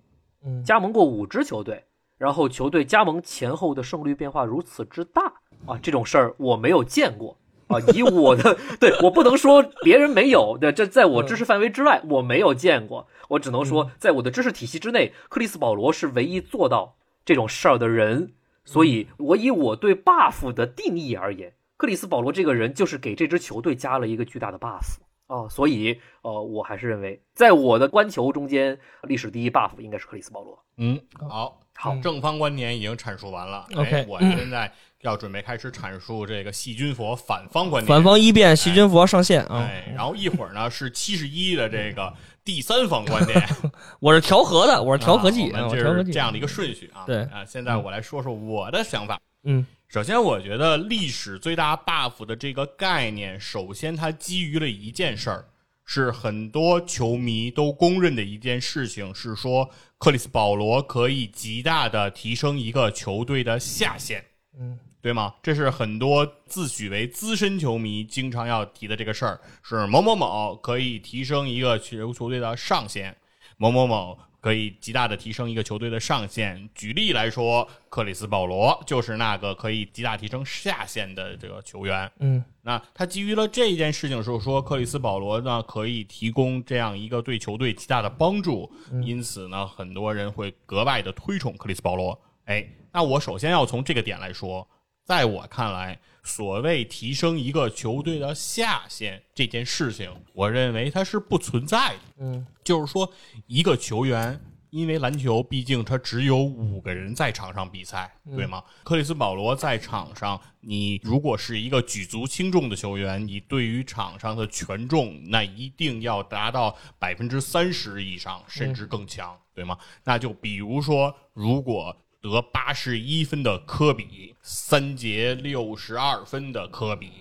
嗯，加盟过五支球队，然后球队加盟前后的胜率变化如此之大啊，这种事儿我没有见过。啊，以我的对我不能说别人没有的，这在我知识范围之外，我没有见过。我只能说，在我的知识体系之内，克里斯保罗是唯一做到这种事儿的人。所以，我以我对 buff 的定义而言，克里斯保罗这个人就是给这支球队加了一个巨大的 buff 哦。所以，呃，我还是认为，在我的观球中间，历史第一 buff 应该是克里斯保罗。嗯，好，好，正方观点已经阐述完了。OK，我现在。要准备开始阐述这个细菌佛反方观点，反方一辩，细菌佛上线啊！然后一会儿呢是七十一的这个第三方观点，我是调和的，我是调和剂，就是这样的一个顺序啊。对啊，现在我来说说我的想法。嗯，首先我觉得历史最大 buff 的这个概念，首先它基于了一件事儿，是很多球迷都公认的一件事情，是说克里斯保罗可以极大的提升一个球队的下限。嗯。对吗？这是很多自诩为资深球迷经常要提的这个事儿，是某某某可以提升一个球球队的上限，某某某可以极大的提升一个球队的上限。举例来说，克里斯保罗就是那个可以极大提升下限的这个球员。嗯，那他基于了这件事情，是说克里斯保罗呢可以提供这样一个对球队极大的帮助，因此呢，很多人会格外的推崇克里斯保罗。哎，那我首先要从这个点来说。在我看来，所谓提升一个球队的下限这件事情，我认为它是不存在的。嗯，就是说，一个球员，因为篮球毕竟它只有五个人在场上比赛，对吗？克里斯保罗在场上，你如果是一个举足轻重的球员，你对于场上的权重，那一定要达到百分之三十以上，甚至更强，对吗？那就比如说，如果得八十一分的科比，三节六十二分的科比，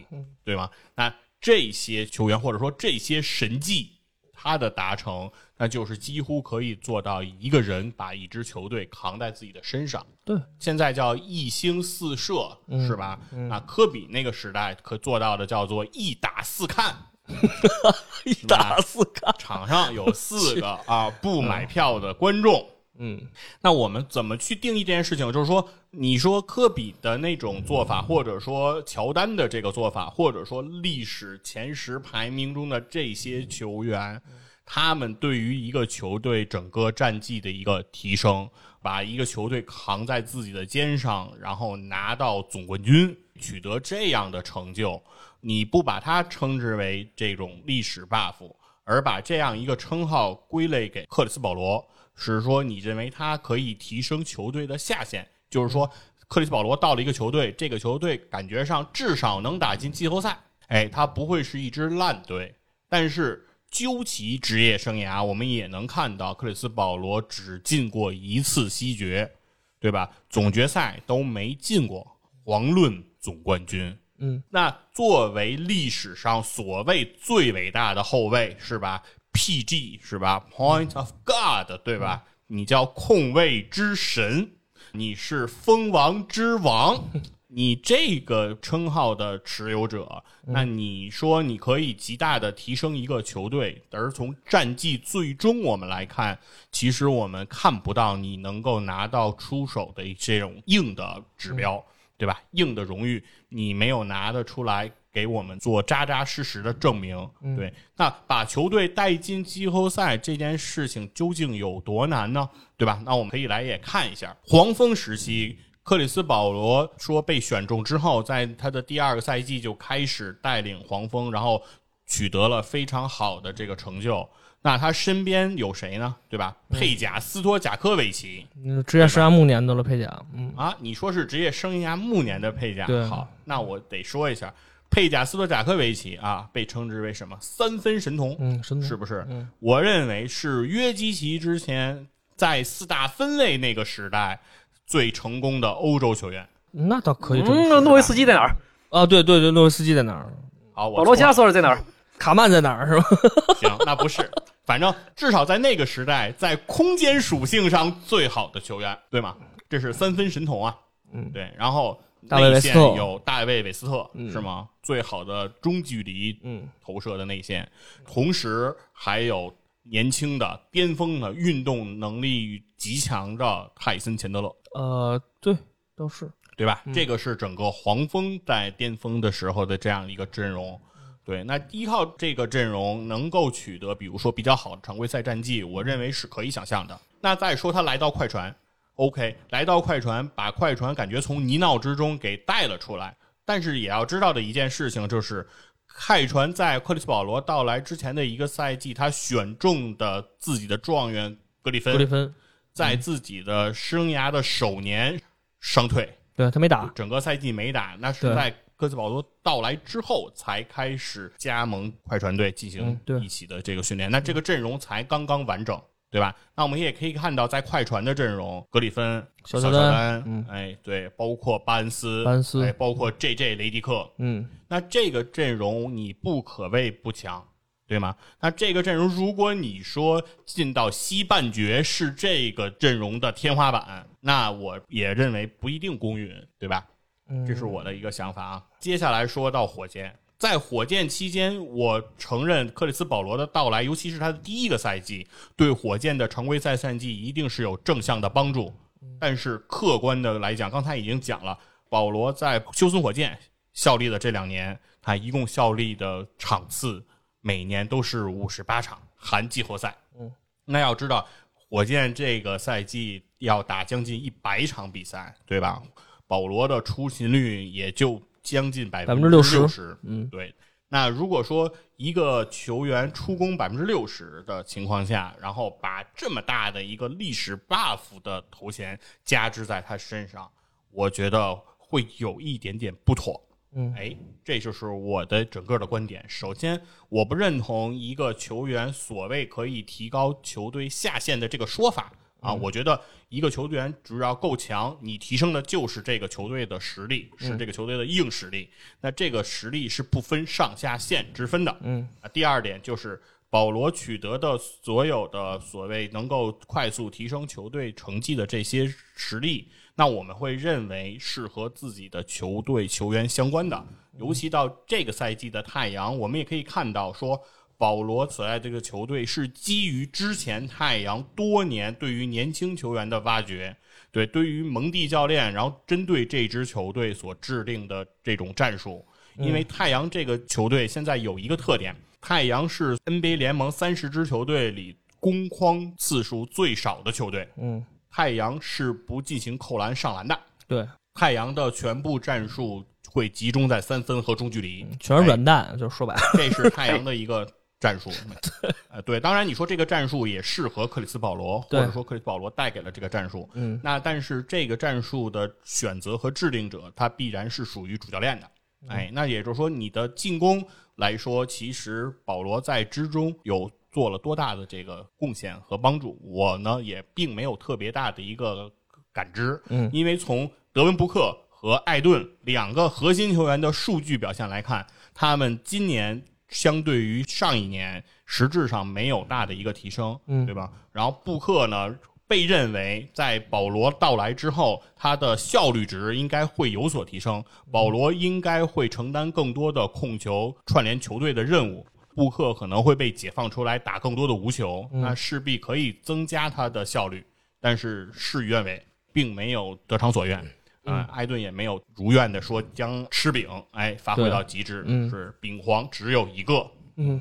对吗？那这些球员或者说这些神迹，他的达成，那就是几乎可以做到一个人把一支球队扛在自己的身上。对，现在叫一星四射，是吧？那科比那个时代可做到的叫做一打四看，一打四看，场上有四个 啊不买票的观众。嗯，那我们怎么去定义这件事情？就是说，你说科比的那种做法，或者说乔丹的这个做法，或者说历史前十排名中的这些球员，他们对于一个球队整个战绩的一个提升，把一个球队扛在自己的肩上，然后拿到总冠军，取得这样的成就，你不把它称之为这种历史 buff，而把这样一个称号归类给克里斯保罗。是说，你认为他可以提升球队的下限，就是说，克里斯保罗到了一个球队，这个球队感觉上至少能打进季后赛，哎，他不会是一支烂队。但是究其职业生涯，我们也能看到，克里斯保罗只进过一次西决，对吧？总决赛都没进过，遑论总冠军。嗯，那作为历史上所谓最伟大的后卫，是吧？P.G. 是吧？Point of God，对吧？你叫控卫之神，你是封王之王，你这个称号的持有者，那你说你可以极大的提升一个球队，而从战绩最终我们来看，其实我们看不到你能够拿到出手的这种硬的指标，对吧？硬的荣誉你没有拿得出来。给我们做扎扎实实的证明，对。那把球队带进季后赛这件事情究竟有多难呢？对吧？那我们可以来也看一下黄蜂时期，克里斯保罗说被选中之后，在他的第二个赛季就开始带领黄蜂，然后取得了非常好的这个成就。那他身边有谁呢？对吧？佩贾斯托贾科维奇嗯，职业生涯暮年的了，佩贾，嗯，啊，你说是职业生涯暮年的佩贾对，好，那我得说一下，佩贾斯托贾科维奇啊，被称之为什么三分神童，嗯，神童是不是？嗯我认为是约基奇之前在四大分类那个时代最成功的欧洲球员。那倒可以嗯，诺维斯基在哪儿？啊，对对对，诺维斯基在哪儿？好，我保罗加索尔在哪儿？卡曼在哪儿？是吧？行，那不是，反正至少在那个时代，在空间属性上最好的球员，对吗？这是三分神童啊，嗯对。然后大卫内线韦斯特有大卫韦斯特，嗯是吗？最好的中距离嗯投射的内线，同时还有年轻的、巅峰的、运动能力极强的泰森钱德勒。呃，对，倒是。对吧？嗯这个是整个黄蜂在巅峰的时候的这样一个阵容。对，那依靠这个阵容能够取得，比如说比较好的常规赛战绩，我认为是可以想象的。那再说他来到快船，OK，来到快船，把快船感觉从泥淖之中给带了出来。但是也要知道的一件事情就是，快船在克里斯保罗到来之前的一个赛季，他选中的自己的状元格里芬，格里芬，在自己的生涯的首年伤退。对他没打。整个赛季没打，那是对在科斯保罗到来之后才开始加盟快船队进行一起的这个训练，那这个阵容才刚刚完整，对吧？那我们也可以看到，在快船的阵容，格里芬、小乔乔丹嗯哎，对，包括巴恩斯、巴恩斯哎，包括 J.J. 雷迪克，嗯，那这个阵容你不可谓不强，对吗？那这个阵容，如果你说进到西半决是这个阵容的天花板，那我也认为不一定公允，对吧？嗯这是我的一个想法啊。接下来说到火箭，在火箭期间，我承认克里斯保罗的到来，尤其是他的第一个赛季，对火箭的常规赛赛季一定是有正向的帮助。但是客观的来讲，刚才已经讲了，保罗在休斯顿火箭效力的这两年，他一共效力的场次每年都是五十八场，含季后赛。嗯，那要知道，火箭这个赛季要打将近一百场比赛，对吧？保罗的出勤率也就将近百分之60%六十。嗯，对。那如果说一个球员出攻百分之六十的情况下，然后把这么大的一个历史 buff 的头衔加之在他身上，我觉得会有一点点不妥。嗯哎，这就是我的整个的观点。首先，我不认同一个球员所谓可以提高球队下限的这个说法啊。我觉得一个球员只要够强，你提升的就是这个球队的实力，是这个球队的硬实力。那这个实力是不分上下限之分的。嗯啊，第二点就是保罗取得的所有的所谓能够快速提升球队成绩的这些实力，那我们会认为是和自己的球队球员相关的。尤其到这个赛季的太阳，我们也可以看到说。保罗所在这个球队是基于之前太阳多年对于年轻球员的挖掘，对对于蒙蒂教练，然后针对这支球队所制定的这种战术。因为太阳这个球队现在有一个特点，太阳是 NBA 联盟三十支球队里攻框次数最少的球队。嗯，太阳是不进行扣篮上篮的，对，太阳的全部战术会集中在三分和中距离，全是软蛋，就说白了。这是太阳的一个战术。呃，对，当然你说这个战术也适合克里斯保罗，或者说克里斯保罗带给了这个战术。嗯，那但是这个战术的选择和制定者，他必然是属于主教练的。嗯哎，那也就是说，你的进攻来说，其实保罗在之中有做了多大的这个贡献和帮助，我呢也并没有特别大的一个感知。嗯，因为从德文布克和艾顿两个核心球员的数据表现来看，他们今年相对于上一年实质上没有大的一个提升，嗯对吧？然后布克呢？被认为在保罗到来之后，他的效率值应该会有所提升。保罗应该会承担更多的控球、串联球队的任务。布克可能会被解放出来打更多的无球，那势必可以增加他的效率。但是事与愿违，并没有得偿所愿。啊、艾顿也没有如愿的说将吃饼哎发挥到极致，嗯。是饼皇只有一个。嗯，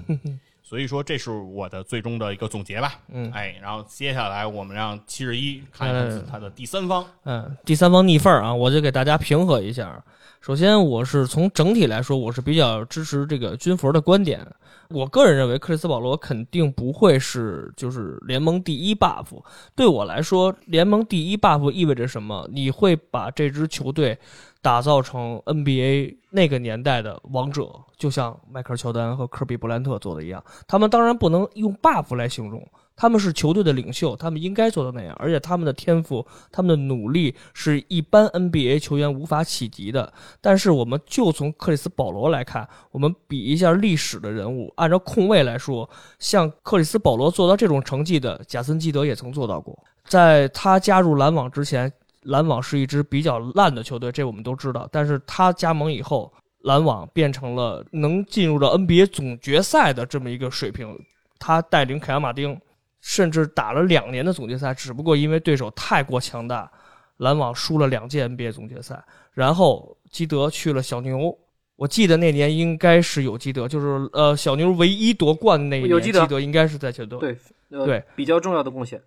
所以说，这是我的最终的一个总结吧。嗯哎，然后接下来我们让七十一看一看嗯他的第三方。嗯，第三方逆缝儿啊，我就给大家平和一下。首先，我是从整体来说，我是比较支持这个军佛的观点。我个人认为，克里斯保罗肯定不会是就是联盟第一 buff。对我来说，联盟第一 buff 意味着什么？你会把这支球队打造成 NBA 那个年代的王者，就像迈克尔乔丹和科比布莱特做的一样。他们当然不能用 buff 来形容，他们是球队的领袖，他们应该做到那样，而且他们的天赋、他们的努力是一般 NBA 球员无法企及的。但是，我们就从克里斯保罗来看，我们比一下历史的人物，按照控卫来说，像克里斯保罗做到这种成绩的，贾森基德也曾做到过。在他加入篮网之前，篮网是一支比较烂的球队，这我们都知道。但是他加盟以后，篮网变成了能进入到 NBA 总决赛的这么一个水平。他带领凯尔马丁，甚至打了两年的总决赛，只不过因为对手太过强大，篮网输了两届 NBA 总决赛。然后基德去了小牛，我记得那年应该是有基德，就是呃小牛唯一夺冠的那一年，有基德德应该是在球队。对，呃对，比较重要的贡献。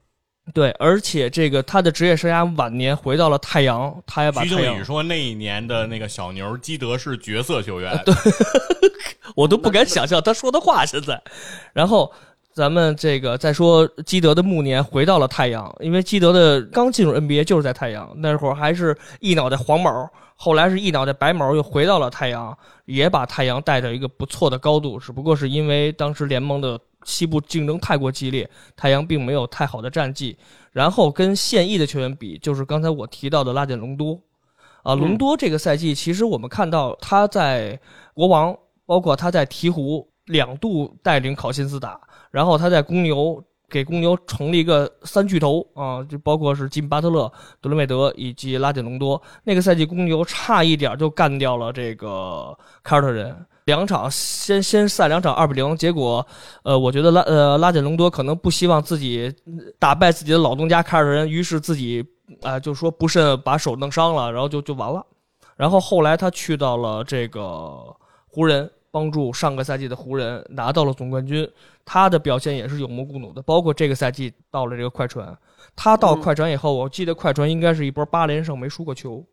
对，而且这个他的职业生涯晚年回到了太阳，他也把徐静宇，说那一年的那个小牛基德是角色球员，对 我都不敢想象他说的话。现在，然后咱们这个再说基德的暮年回到了太阳，因为基德的刚进入 NBA 就是在太阳，那会儿还是一脑袋黄毛，后来是一脑袋白毛，又回到了太阳，也把太阳带到一个不错的高度，只不过是因为当时联盟的西部竞争太过激烈，太阳并没有太好的战绩。然后跟现役的球员比，就是刚才我提到的拉简隆多，啊，隆多这个赛季其实我们看到他在国王，包括他在鹈鹕两度带领考辛斯打，然后他在公牛给公牛成立一个三巨头啊，就包括是金巴特勒、德罗梅德以及拉简隆多。那个赛季公牛差一点就干掉了这个凯尔特人。两场先先赛两场二比零，结果，呃，我觉得拉呃拉简隆多可能不希望自己打败自己的老东家凯尔特人，于是自己啊、就说不慎把手弄伤了，然后就就完了。然后后来他去到了这个湖人，帮助上个赛季的湖人拿到了总冠军。他的表现也是有目共睹的，包括这个赛季到了这个快船，他到嗯快船以后，我记得快船应该是一波八连胜没输过球。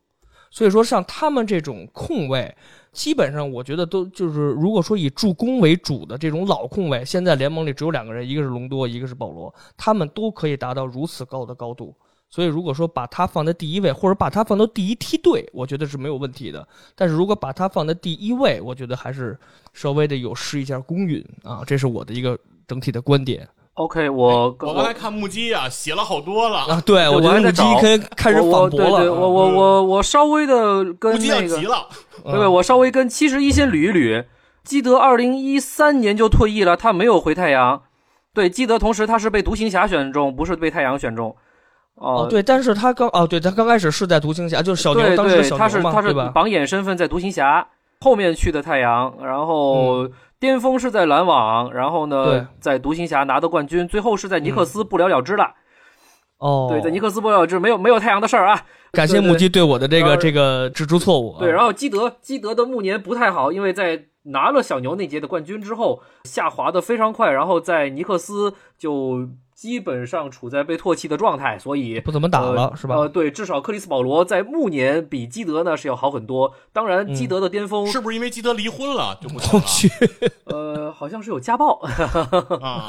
所以说，像他们这种控卫，基本上我觉得都就是，如果说以助攻为主的这种老控卫，现在联盟里只有两个人，一个是隆多，一个是保罗，他们都可以达到如此高的高度。所以，如果说把他放在第一位，或者把他放到第一梯队，我觉得是没有问题的。但是如果把他放在第一位，我觉得还是稍微的有失一下公允啊，这是我的一个整体的观点 OK，我我刚才看目击啊，写了好多了，啊。对，我觉得目击我还在找开始我反驳了。我对对，我我嗯我我稍微的跟那个急了。对对，我稍微跟七十一先捋一捋。基德二零一三年就退役了，他没有回太阳。对，基德同时他是被独行侠选中，不是被太阳选中。哦、哦，对，但是他刚哦，对他刚开始是在独行侠，就是小牛当时小牛嘛，他是他是？榜眼身份在独行侠，后面去的太阳，然后巅峰是在篮网，然后呢在独行侠拿的冠军，最后是在尼克斯不了了之了。哦，对，在尼克斯不了了之，没有没有太阳的事儿啊。感谢目击对我的这个这个指出错误啊。对，然后基德基德的暮年不太好，因为在拿了小牛那届的冠军之后，下滑的非常快，然后在尼克斯就基本上处在被唾弃的状态，所以不怎么打了、呃是吧？呃，对，至少克里斯保罗在暮年比基德呢是要好很多。当然，嗯基德的巅峰，是不是因为基德离婚了就不 行了我去，呃，好像是有家暴，啊？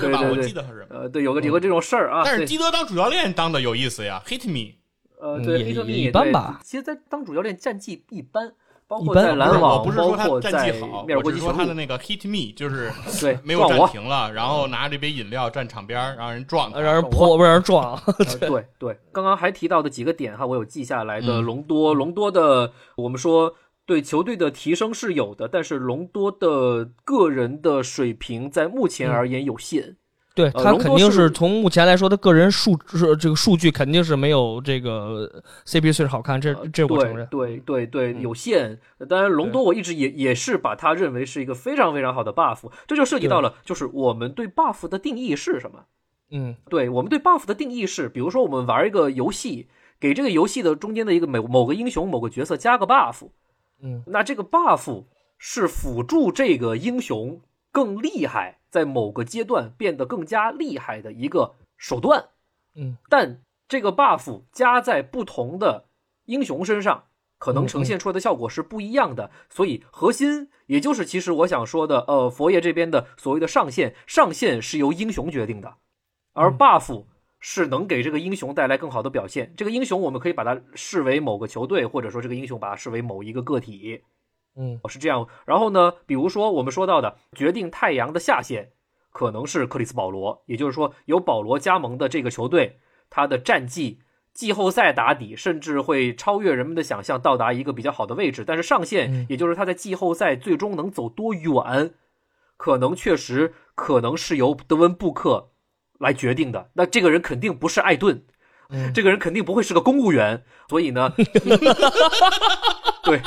对吧？对对对我记得是。呃，对，有个有个这种事儿啊。对但是基德当主教练当的有意思呀，Hit me，呃，对，，hit me 一般吧。其实，在当主教练战绩一般，包括在不是我篮网，不是说他包括战在绩好，密尔我是说他的那个 Hit me 就是 对，没有。暂停了，然后拿着这杯饮料站场边儿让人撞，让人泼，不让人撞。呃对对，刚刚还提到的几个点哈，我有记下来的。嗯隆多，隆多的，我们说对球队的提升是有的，但是隆多的个人的水平在目前而言有限。对呃他肯定是是从目前来说，他个人数是这个数据肯定是没有这个 CP 岁好看，这呃这我承认。对对对对，嗯有限。当然，隆多我一直也也是把他认为是一个非常非常好的 buff，这就涉及到了，就是我们对 buff 的定义是什么？嗯对我们对 buff 的定义是，比如说我们玩一个游戏，给这个游戏的中间的一个某某个英雄、某个角色加个 buff，嗯那这个 buff 是辅助这个英雄更厉害，在某个阶段变得更加厉害的一个手段。嗯，但这个 buff 加在不同的英雄身上，可能呈现出来的效果是不一样的。所以核心，也就是其实我想说的，呃，佛爷这边的所谓的上限，上限是由英雄决定的，而 buff 是能给这个英雄带来更好的表现。这个英雄我们可以把它视为某个球队，或者说这个英雄把它视为某一个个体。嗯，是这样。然后呢，比如说我们说到的决定太阳的下限，可能是克里斯保罗，也就是说有保罗加盟的这个球队，他的战绩季后赛打底，甚至会超越人们的想象，到达一个比较好的位置。但是上限，也就是他在季后赛最终能走多远，可能确实可能是由德文布克来决定的。那这个人肯定不是艾顿，这个人肯定不会是个公务员，所以呢，对。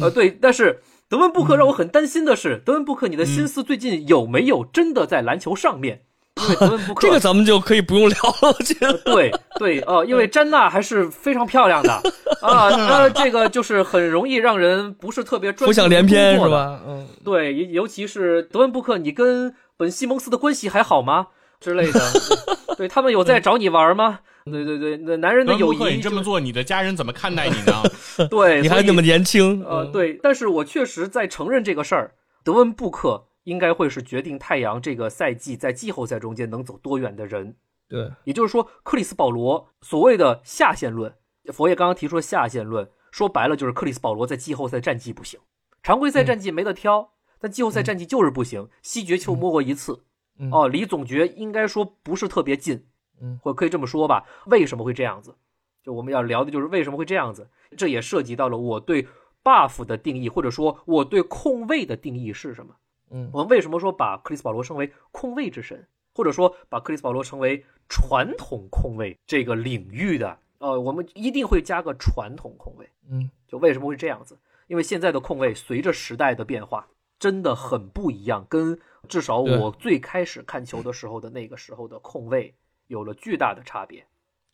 呃，对，但是德文布克让我很担心的是，德文布克，你的心思最近有没有真的在篮球上面？因为德文布克，这个咱们就可以不用聊了。我觉得，对对，呃，因为詹娜还是非常漂亮的 啊，那这个就是很容易让人不是特别专浮想联翩是吧？嗯，对，尤其是德文布克，你跟本西蒙斯的关系还好吗？之类的，对他们有在找你玩吗？对对对，那男人的友谊，你这么做，你的家人怎么看待你呢？对，你还那么年轻，呃，对，但是我确实在承认这个事儿。德文布克应该会是决定太阳这个赛季在季后赛中间能走多远的人。对，也就是说，克里斯保罗所谓的下限论，佛爷刚刚提出了下限论，说白了就是克里斯保罗在季后赛战绩不行，常规赛战绩没得挑，但季后赛战绩就是不行。西决就摸过一次，哦，离总决应该说不是特别近。嗯，或可以这么说吧？为什么会这样子？就我们要聊的就是为什么会这样子。这也涉及到了我对 buff 的定义，或者说我对控卫的定义是什么？嗯，我们为什么说把克里斯保罗称为控卫之神，或者说把克里斯保罗称为传统控卫这个领域的？呃，我们一定会加个传统控卫。嗯，就为什么会这样子？因为现在的控卫随着时代的变化真的很不一样，跟至少我最开始看球的时候的那个时候的控卫。有了巨大的差别，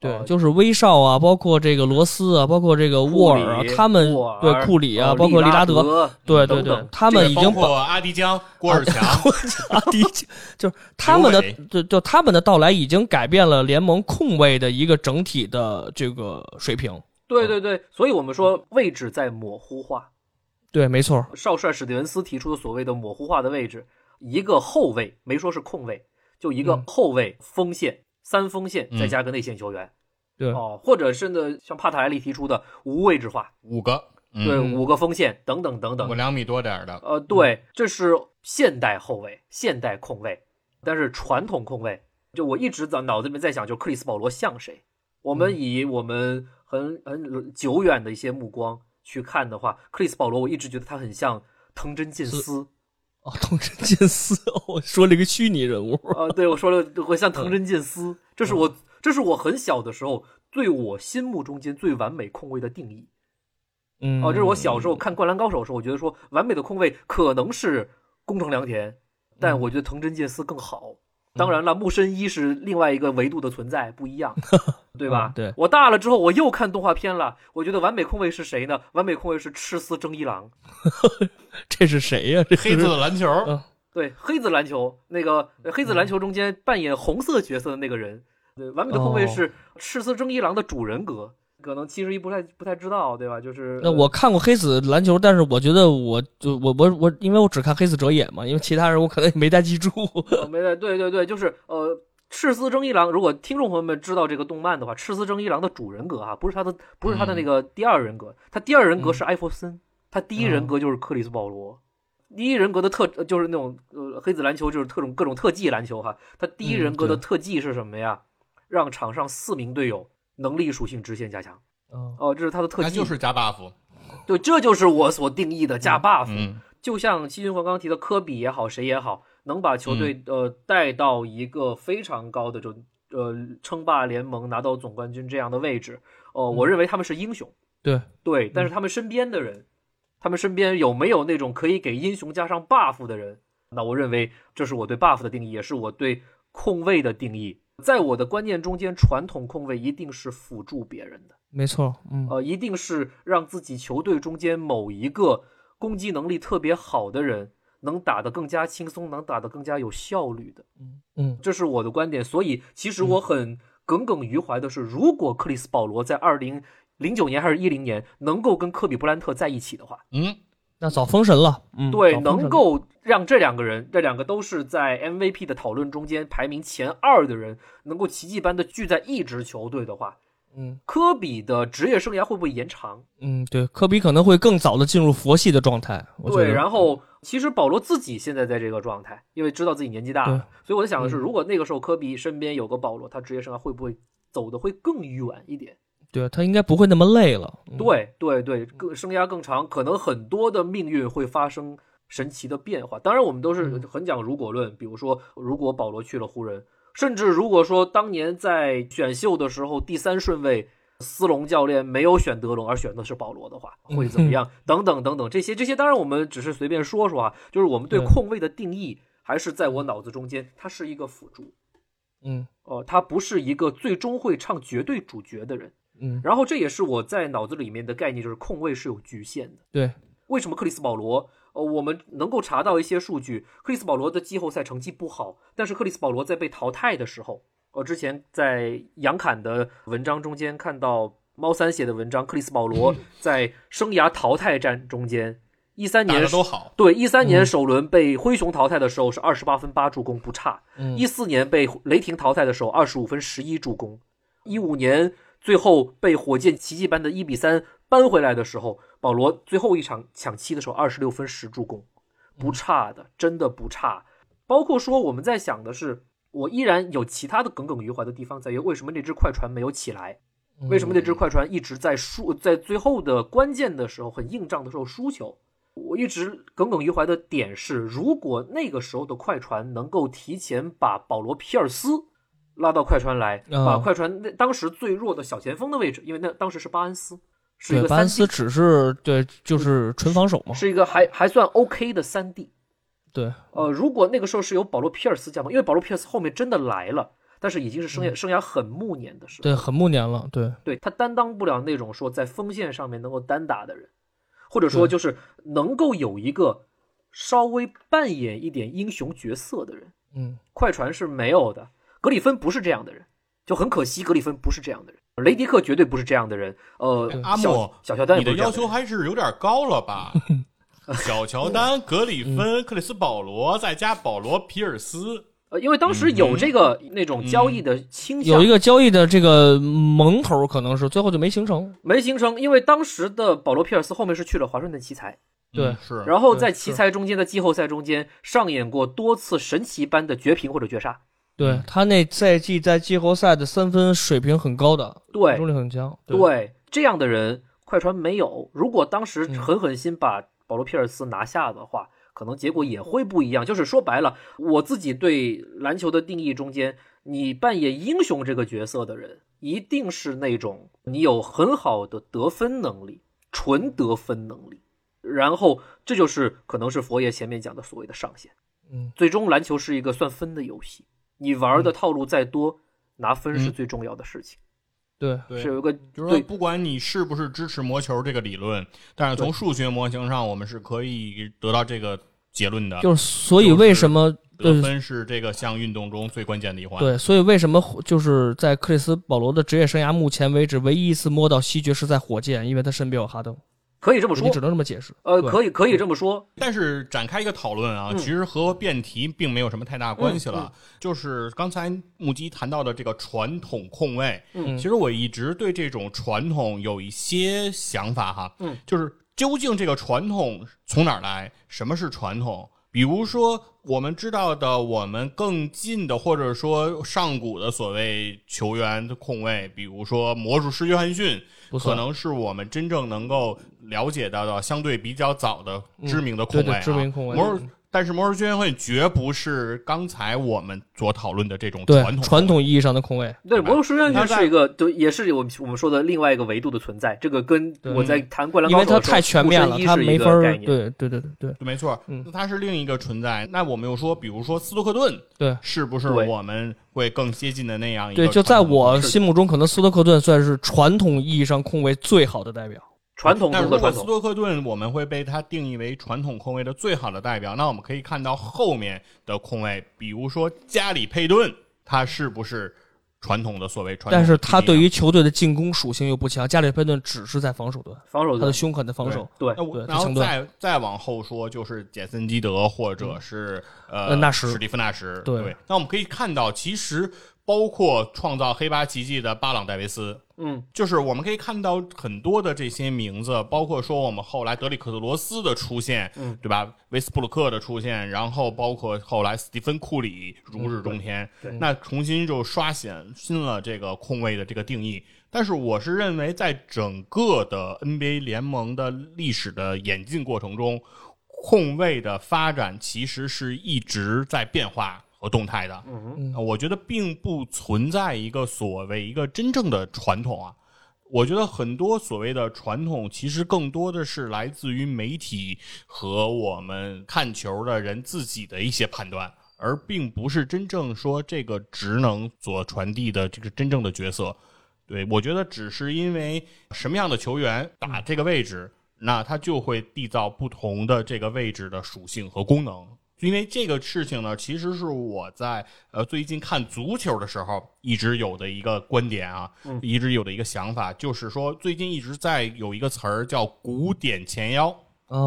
对，就是威少啊，包括这个罗斯啊，包括这个沃尔啊，他们对库里啊，包括利拉德，对对对，他们已经包括阿迪江、郭尔强、阿迪江，就是他们的，就就他们的到来已经改变了联盟控卫的一个整体的这个水平。对对对，所以我们说位置在模糊化。对，没错。少帅史蒂文斯提出的所谓的模糊化的位置，一个后卫没说是控卫，就一个后卫锋线。三锋线再加个内线球员，对。哦，或者甚至像帕特莱利提出的无位置化，五个，对，五个锋线等等等等，我两米多点的，呃，对，这是现代后卫、现代控卫，但是传统控卫，就我一直在脑子里面在想，就克里斯保罗像谁？我们以我们很很久远的一些目光去看的话，克里斯保罗，我一直觉得他很像藤真进司。哦，藤真健司，我说了一个虚拟人物。啊，对，我说了，我像藤真健司，这是我，这是我很小的时候对我心目中间最完美控卫的定义。嗯，哦，这是我小时候看《灌篮高手》的时候，我觉得说完美的控卫可能是宫城良田，但我觉得藤真健司更好。当然了，木深一是另外一个维度的存在，不一样，对吧？对我大了之后，我又看动画片了。我觉得完美控卫是谁呢？完美控卫是赤司征一郎。这是谁呀？这黑子的篮球。对，黑子篮球那个黑子篮球中间扮演红色角色的那个人。对，完美的控卫是赤司征一郎的主人格。可能七十一不太不太知道，对吧？就是那我看过黑子篮球，但是我觉得我就我我我，因为我只看黑子哲也嘛，因为其他人我可能也没太记住。没太对对对，就是呃，赤司征一郎。如果听众朋友们知道这个动漫的话，赤司征一郎的主人格哈，不是他的不是他的那个第二人格，他第二人格是艾弗森，他第一人格就是克里斯保罗。第一人格的特就是那种呃黑子篮球就是特种各种特技篮球哈，他第一人格的特技是什么呀？让场上四名队友。能力属性直线加强，哦，这是他的特技，就是加 buff，对，这就是我所定义的加 buff。就像七军魂刚刚提的科比也好，谁也好，能把球队呃带到一个非常高的就呃称霸联盟、拿到总冠军这样的位置，哦，我认为他们是英雄。对对，但是他们身边的人，他们身边有没有那种可以给英雄加上 buff 的人？那我认为这是我对 buff 的定义，也是我对控卫的定义。在我的观念中间，传统控卫一定是辅助别人的，没错，嗯，呃，一定是让自己球队中间某一个攻击能力特别好的人能打得更加轻松，能打得更加有效率的。嗯这是我的观点。所以，其实我很耿耿于怀的是，如果克里斯保罗在二零零九年还是一零年能够跟科比布兰特在一起的话，嗯，那早封神了，嗯，对，能够让这两个人，这两个都是在 MVP 的讨论中间排名前二的人，能够奇迹般的聚在一支球队的话，嗯。科比的职业生涯会不会延长？嗯，对，科比可能会更早的进入佛系的状态，对，然后其实保罗自己现在在这个状态，因为知道自己年纪大了，所以我在想的是，嗯。如果那个时候科比身边有个保罗，他职业生涯会不会走得会更远一点？对他应该不会那么累了，嗯，对对对，更生涯更长，可能很多的命运会发生神奇的变化。当然，我们都是嗯很讲如果论，比如说，如果保罗去了湖人，甚至如果说当年在选秀的时候第三顺位，斯隆教练没有选德隆，而选的是保罗的话，会怎么样？等等等等，这些这些，当然我们只是随便说说啊，就是我们对对控卫的定义还是在我脑子中间，它是一个辅助。嗯哦，他不是一个最终会唱绝对主角的人，嗯，然后这也是我在脑子里面的概念，就是控卫是有局限的。对，为什么克里斯保罗？呃，我们能够查到一些数据，克里斯保罗的季后赛成绩不好，但是克里斯保罗在被淘汰的时候，我之前在杨侃的文章中间看到猫三写的文章，克里斯保罗 在生涯淘汰战中间，一三年的都好，对一三年嗯首轮被灰熊淘汰的时候是二十八分八助攻不差，嗯一四年被雷霆淘汰的时候，二十五分十一助攻；一五年最后被火箭奇迹般的一比三扳回来的时候，保罗最后一场抢七的时候，二十六分十助攻，不差的，真的不差。包括说我们在想的是，我依然有其他的耿耿于怀的地方，在于为什么那只快船没有起来？为什么那只快船一直在输，在最后的关键的时候，很硬仗的时候输球？我一直耿耿于怀的点是，如果那个时候的快船能够提前把保罗·皮尔斯拉到快船来，啊。把快船那当时最弱的小前锋的位置，因为那当时是巴恩斯，是一，个三巴恩斯只是对，就是纯防守嘛，是一个还还算 OK 的三 D。对，呃，如果那个时候是由保罗·皮尔斯加盟，因为保罗·皮尔斯后面真的来了，但是已经是生涯、生涯很暮年的时候，对，很暮年了，对，对他担当不了那种说在锋线上面能够单打的人，或者说就是能够有一个稍微扮演一点英雄角色的人。嗯。快船是没有的，格里芬不是这样的人，就很可惜，格里芬不是这样的人，雷迪克绝对不是这样的人。呃，阿莫小乔丹你的要求还是有点高了吧？小乔丹、格里芬、克里斯保罗，再加保罗·皮尔斯，呃，因为当时有这个那种交易的倾向，有一个交易的这个萌头，可能是最后就没形成，没形成，因为当时的保罗·皮尔斯后面是去了华盛顿奇才，对嗯是。然后在奇才中间的季后赛中间上演过多次神奇般的绝平或者绝杀。对他那赛季在季后赛的三分水平很高的，对命中率很强，对对，这样的人快船没有。如果当时嗯狠狠心把保罗·皮尔斯拿下的话，可能结果也会不一样。就是说白了，我自己对篮球的定义中间，你扮演英雄这个角色的人，一定是那种你有很好的得分能力，纯得分能力。然后这就是可能是佛爷前面讲的所谓的上限。嗯，最终篮球是一个算分的游戏，你玩的套路再多，拿分是最重要的事情。对对是有一个就是不管你是不是支持魔球这个理论，但是从数学模型上，我们是可以得到这个结论的。就是所以为什么得分是这个项运动中最关键的一环。对，所以为什么就是在克里斯保罗的职业生涯目前为止，唯一一次摸到西决是在火箭，因为他身边有哈登，可以这么说你，只能这么解释。呃，可以可以这么说，但是展开一个讨论啊，嗯其实和辩题并没有什么太大关系了。嗯就是刚才木基谈到的这个传统控卫，嗯其实我一直对这种传统有一些想法哈，嗯，就是究竟这个传统从哪儿来？什么是传统？比如说，我们知道的，我们更近的，或者说上古的所谓球员的控卫，比如说魔术师约翰逊，可能是我们真正能够了解到的相对比较早的知名的控卫、啊。对对知名控卫。魔术，但是魔术师约翰逊绝不是刚才我们所讨论的这种传统传统意义上的控卫，对，魔术师约翰那在逊是一个，对，也是我们我们说的另外一个维度的存在。这个跟我在谈灌篮因高手的时候为他太全面了，他没法儿个概念。对对对对对没错，嗯那它是另一个存在。那我们又说，比如说斯托克顿，对是不是我们会更接近的那样一个对，就在我心目中，可能斯托克顿算是传统意义上控卫最好的代表。传统那中的传统。如果斯托克顿我们会被他定义为传统控卫的最好的代表，那我们可以看到后面的控卫，比如说加里佩顿，他是不是传统的所谓传统？但是他对于球队的进攻属性又不强，加里佩顿只是在防守端，防守他的凶狠的防守。对那我对然后再再往后说，就是简森基德或者是、呃呃纳什史蒂夫纳什。对对，那我们可以看到，其实包括创造黑八奇迹的巴朗戴维斯，嗯，就是我们可以看到很多的这些名字，包括说我们后来德里克特罗斯的出现，嗯，对吧？威斯布鲁克的出现，然后包括后来斯蒂芬库里如日中天，那重新就刷新新了这个控卫的这个定义。但是我是认为，在整个的 NBA 联盟的历史的演进过程中，控卫的发展其实是一直在变化和动态的。嗯呃我觉得并不存在一个所谓一个真正的传统啊。我觉得很多所谓的传统，其实更多的是来自于媒体和我们看球的人自己的一些判断，而并不是真正说这个职能所传递的这个真正的角色。对我觉得只是因为什么样的球员打这个位置，那他就会缔造不同的这个位置的属性和功能。因为这个事情呢，其实是我在呃最近看足球的时候一直有的一个观点啊，一直有的一个想法，就是说最近一直在有一个词儿叫“古典前腰”，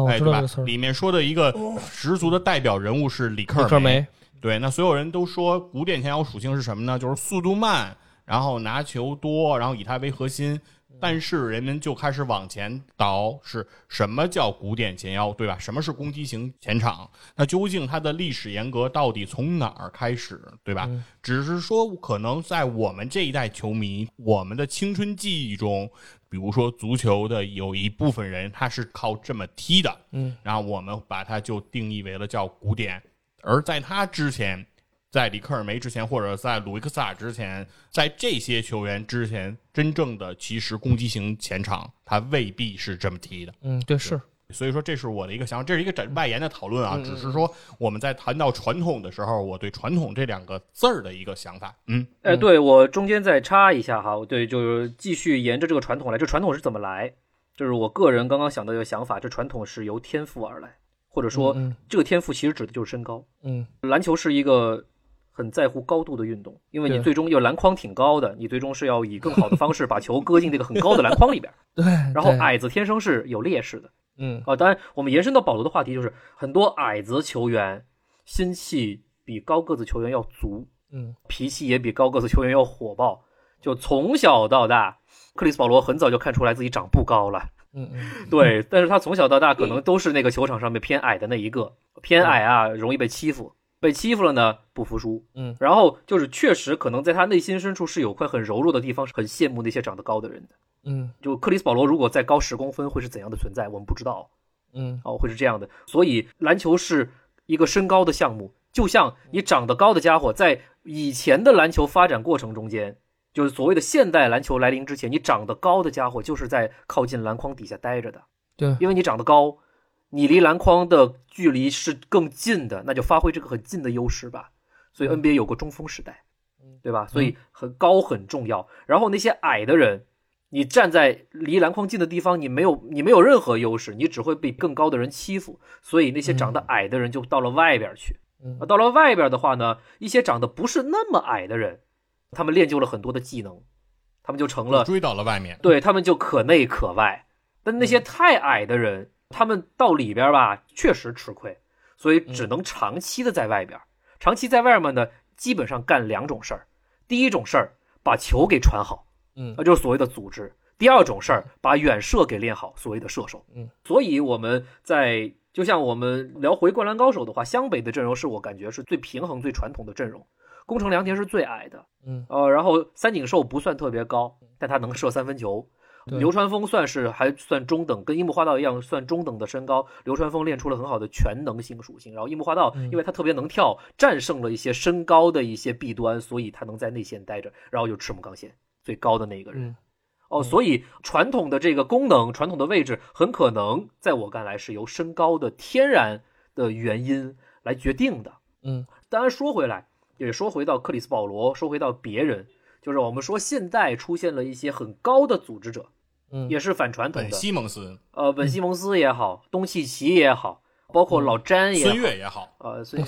哎，对吧。里面说的一个十足的代表人物是里克尔里克梅，对，那所有人都说古典前腰属性是什么呢？就是速度慢，然后拿球多，然后以他为核心。但是人们就开始往前倒，是什么叫古典前腰，对吧？什么是攻击型前场？那究竟它的历史沿革到底从哪儿开始，对吧？只是说，可能在我们这一代球迷，我们的青春记忆中，比如说足球的有一部分人他是靠这么踢的，嗯，然后我们把它就定义为了叫古典，而在他之前，在里克尔梅之前，或者在鲁伊克萨尔之前，在这些球员之前，真正的其实攻击型前场，他未必是这么踢的。嗯，对，是，所以说，这是我的一个想法，这是一个展外延的讨论啊，只是说我们在谈到传统的时候，我对“传统”这两个字儿的一个想法。嗯，哎，对我中间再插一下哈，对，就是继续沿着这个传统来。这传统是怎么来？就是我个人刚刚想到一个想法，这传统是由天赋而来，或者说嗯这个天赋其实指的就是身高。嗯篮球是一个很在乎高度的运动，因为你最终要篮筐挺高的，你最终是要以更好的方式把球搁进这个很高的篮筐里边。对，然后，矮子天生是有劣势的嗯啊。当然，我们延伸到保罗的话题，就是很多矮子球员心气比高个子球员要足，嗯脾气也比高个子球员要火爆。就从小到大，克里斯保罗很早就看出来自己长不高了。嗯嗯，对，但是他从小到大可能都是那个球场上面偏矮的那一个，偏矮啊，容易被欺负，被欺负了呢不服输，嗯，然后就是确实可能在他内心深处是有块很柔弱的地方，是很羡慕那些长得高的人的。嗯就克里斯保罗如果再高十公分会是怎样的存在，我们不知道嗯哦，会是这样的。所以篮球是一个身高的项目，就像你长得高的家伙，在以前的篮球发展过程中间。就是所谓的现代篮球来临之前，你长得高的家伙就是在靠近篮筐底下待着的。对，因为你长得高，你离篮筐的距离是更近的，那就发挥这个很近的优势吧。所以 NBA 有个中锋时代，对吧？所以很高很重要。然后那些矮的人，你站在离篮筐近的地方，你没有你没有任何优势，你只会被更高的人欺负。所以那些长得矮的人就到了外边去。到了外边的话呢，一些长得不是那么矮的人，他们练就了很多的技能，他们就成了追到了外面。对他们就可内可外。但那些太矮的人，他们到里边吧，确实吃亏，所以只能长期的在外边。长期在外面呢，基本上干两种事儿：第一种事儿，把球给传好，嗯那就是所谓的组织；第二种事儿，把远射给练好，所谓的射手。嗯，所以我们在就像我们聊回《灌篮高手》的话，湘北的阵容是我感觉是最平衡、最传统的阵容。宫城良田是最矮的，嗯呃，然后三井寿不算特别高，但他能射三分球。对流川枫算是还算中等，跟樱木花道一样算中等的身高。流川枫练出了很好的全能性属性，然后樱木花道嗯因为他特别能跳，战胜了一些身高的一些弊端，所以他能在内线待着，然后就赤木刚宪最高的那个人。嗯哦，所以传统的这个功能、传统的位置，很可能在我看来是由身高的天然的原因来决定的。嗯当然说回来，也说回到克里斯保罗，说回到别人，就是我们说现在出现了一些很高的组织者，嗯，也是反传统本的。西蒙斯、呃，本西蒙斯也好，东契奇也好，包括老詹也好孙，悦也好，呃，孙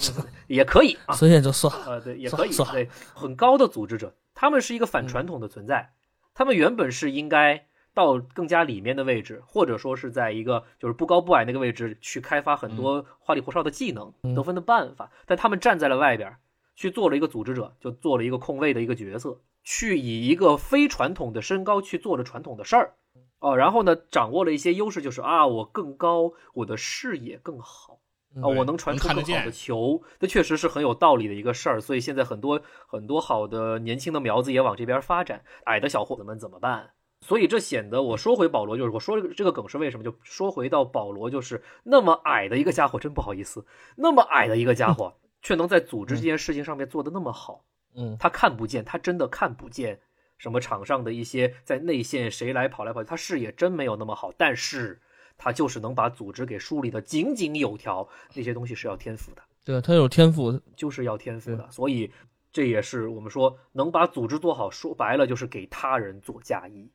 也可以啊，孙悦就算了。呃，对，也可以，对，很高的组织者，他们是一个反传统的存在，他们原本是应该到更加里面的位置，或者说是在一个就是不高不矮那个位置去开发很多花里胡哨的技能、嗯。得分的办法，但他们站在了外边，去做了一个组织者，就做了一个控卫的一个角色，去以一个非传统的身高去做着传统的事儿。哦，然后呢，掌握了一些优势，就是啊，我更高，我的视野更好，啊，我能传出更好的球，这确实是很有道理的一个事儿。所以现在很多很多好的年轻的苗子也往这边发展，矮的小伙子们怎么办？所以这显得我说回保罗，就是我说这个这个梗是为什么？就说回到保罗，就是那么矮的一个家伙，真不好意思，那么矮的一个家伙，却能在组织这件事情上面做得那么好。嗯他看不见，他真的看不见什么场上的一些在内线谁来跑来跑去，他视野真没有那么好，但是他就是能把组织给梳理的井井有条，那些东西是要天赋的，对他有天赋，就是要天赋的，所以这也是我们说能把组织做好，说白了就是给他人做嫁衣。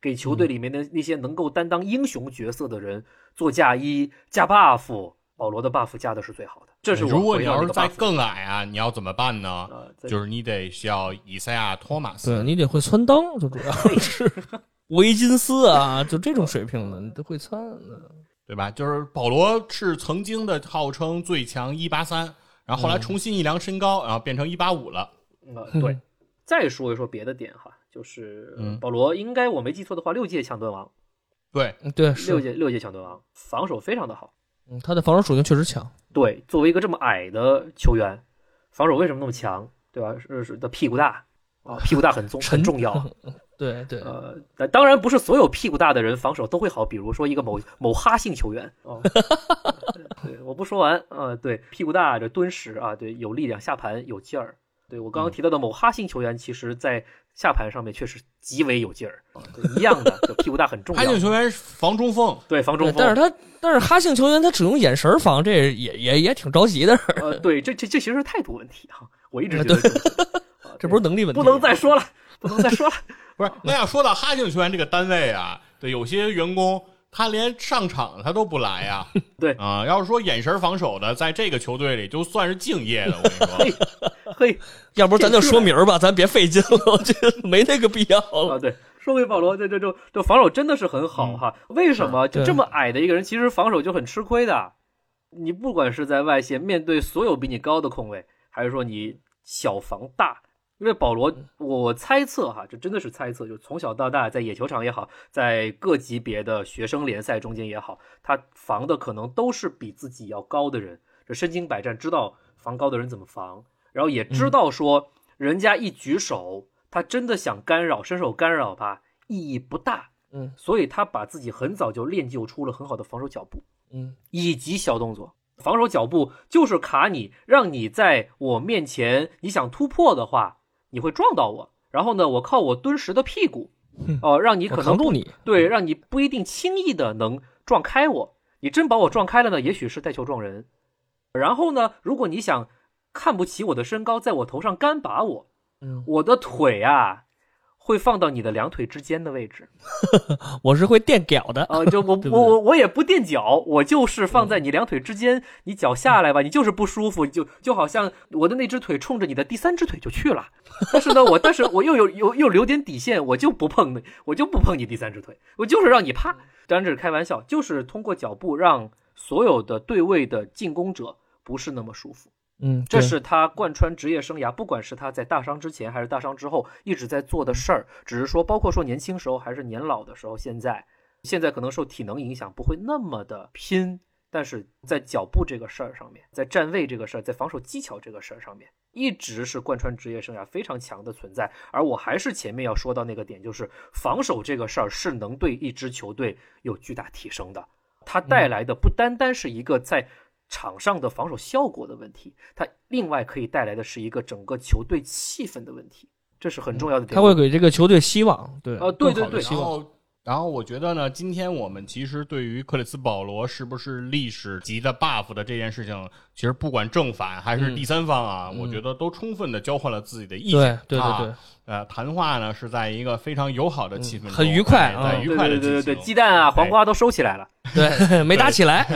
给球队里面的那些能够担当英雄角色的人做嫁衣加 buff，保罗的 buff 加的是最好的。这是我如果你要是再更矮啊，你要怎么办呢？呃，就是你得需要以赛亚·托马斯，对你得会穿裆，就主要是 维金斯啊，就这种水平的，你都会穿。对吧？就是保罗是曾经的号称最强一八三，然后后来重新一量身高，然后变成一八五了。呃，对。再说一说别的点哈，就是嗯保罗应该我没记错的话，六届抢断王，对，嗯对，六是，届六届抢断王，防守非常的好。嗯他的防守属性确实强。对，作为一个这么矮的球员，防守为什么那么强？对吧？是是的，屁股大啊，屁股大很重 很重要。对对，呃，但当然不是所有屁股大的人防守都会好，比如说一个某某哈姓球员哦，对，我不说完啊、呃对，屁股大这敦实啊，对，有力量，下盘有劲儿。对我刚刚提到的某哈姓球员，其实在下盘上面确实极为有劲儿，啊一样的，就屁股大很重要 哈性。球员防中锋，对防中，锋，但是他但是哈姓球员他只用眼神防，这也也也挺着急的，呃，对，这这这其实是态度问题哈，我一直觉得 这不是能力问题。不能再说了，不能再说了。不是？那要说到哈性球员这个单位啊，对，有些员工他连上场他都不来呀。对啊、要是说眼神防守的，在这个球队里就算是敬业的。我跟你嘿说，嘿要不咱就说明儿吧，咱别费劲了，我觉得没那个必要了。啊，对，说回保罗，这这这这防守真的是很好哈。为什么就这么矮的一个人，其实防守就很吃亏的？你不管是在外线面对所有比你高的控卫，还是说你小防大，因为保罗，我猜测哈，这真的是猜测，就从小到大，在野球场也好，在各级别的学生联赛中间也好，他防的可能都是比自己要高的人，这身经百战，知道防高的人怎么防，然后也知道说人家一举手，他真的想干扰，伸手干扰吧，意义不大。嗯，所以他把自己很早就练就出了很好的防守脚步。嗯以及小动作。防守脚步就是卡你，让你在我面前，你想突破的话，你会撞到我。然后呢，我靠我敦实的屁股，哦、让你可能。对，让你不一定轻易的能撞开我。你真把我撞开了呢，也许是带球撞人。然后呢，如果你想看不起我的身高，在我头上干拔我，嗯，我的腿啊，会放到你的两腿之间的位置。我是会垫脚的。啊，就我 我我我也不垫脚，我就是放在你两腿之间，你脚下来吧，你就是不舒服，就就好像我的那只腿冲着你的第三只腿就去了。但是呢，我但是我又有有又留点底线，我就不碰，我就不碰你第三只腿，我就是让你怕。当然这是开玩笑，就是通过脚步让所有的对位的进攻者不是那么舒服。嗯，这是他贯穿职业生涯，不管是他在大伤之前还是大伤之后，一直在做的事儿。只是说，包括说年轻时候还是年老的时候，现在现在可能受体能影响，不会那么的拼。但是在脚步这个事儿上面，在站位这个事儿，在防守技巧这个事儿上面，一直是贯穿职业生涯非常强的存在。而我还是前面要说到那个点，就是防守这个事儿是能对一支球队有巨大提升的。它带来的不单单是一个在场上的防守效果的问题，它另外可以带来的是一个整个球队气氛的问题，这是很重要的点。他会给这个球队希望，对，呃对对对。然后然后我觉得呢，今天我们其实对于克里斯保罗是不是历史级的 buff 的这件事情，其实不管正反还是第三方啊，我觉得都充分的交换了自己的意对见。对对啊对，呃，谈话呢是在一个非常友好的气氛中，很愉快在愉快的对对对对，进行鸡蛋啊、哎黄瓜都收起来了。对，没打起来。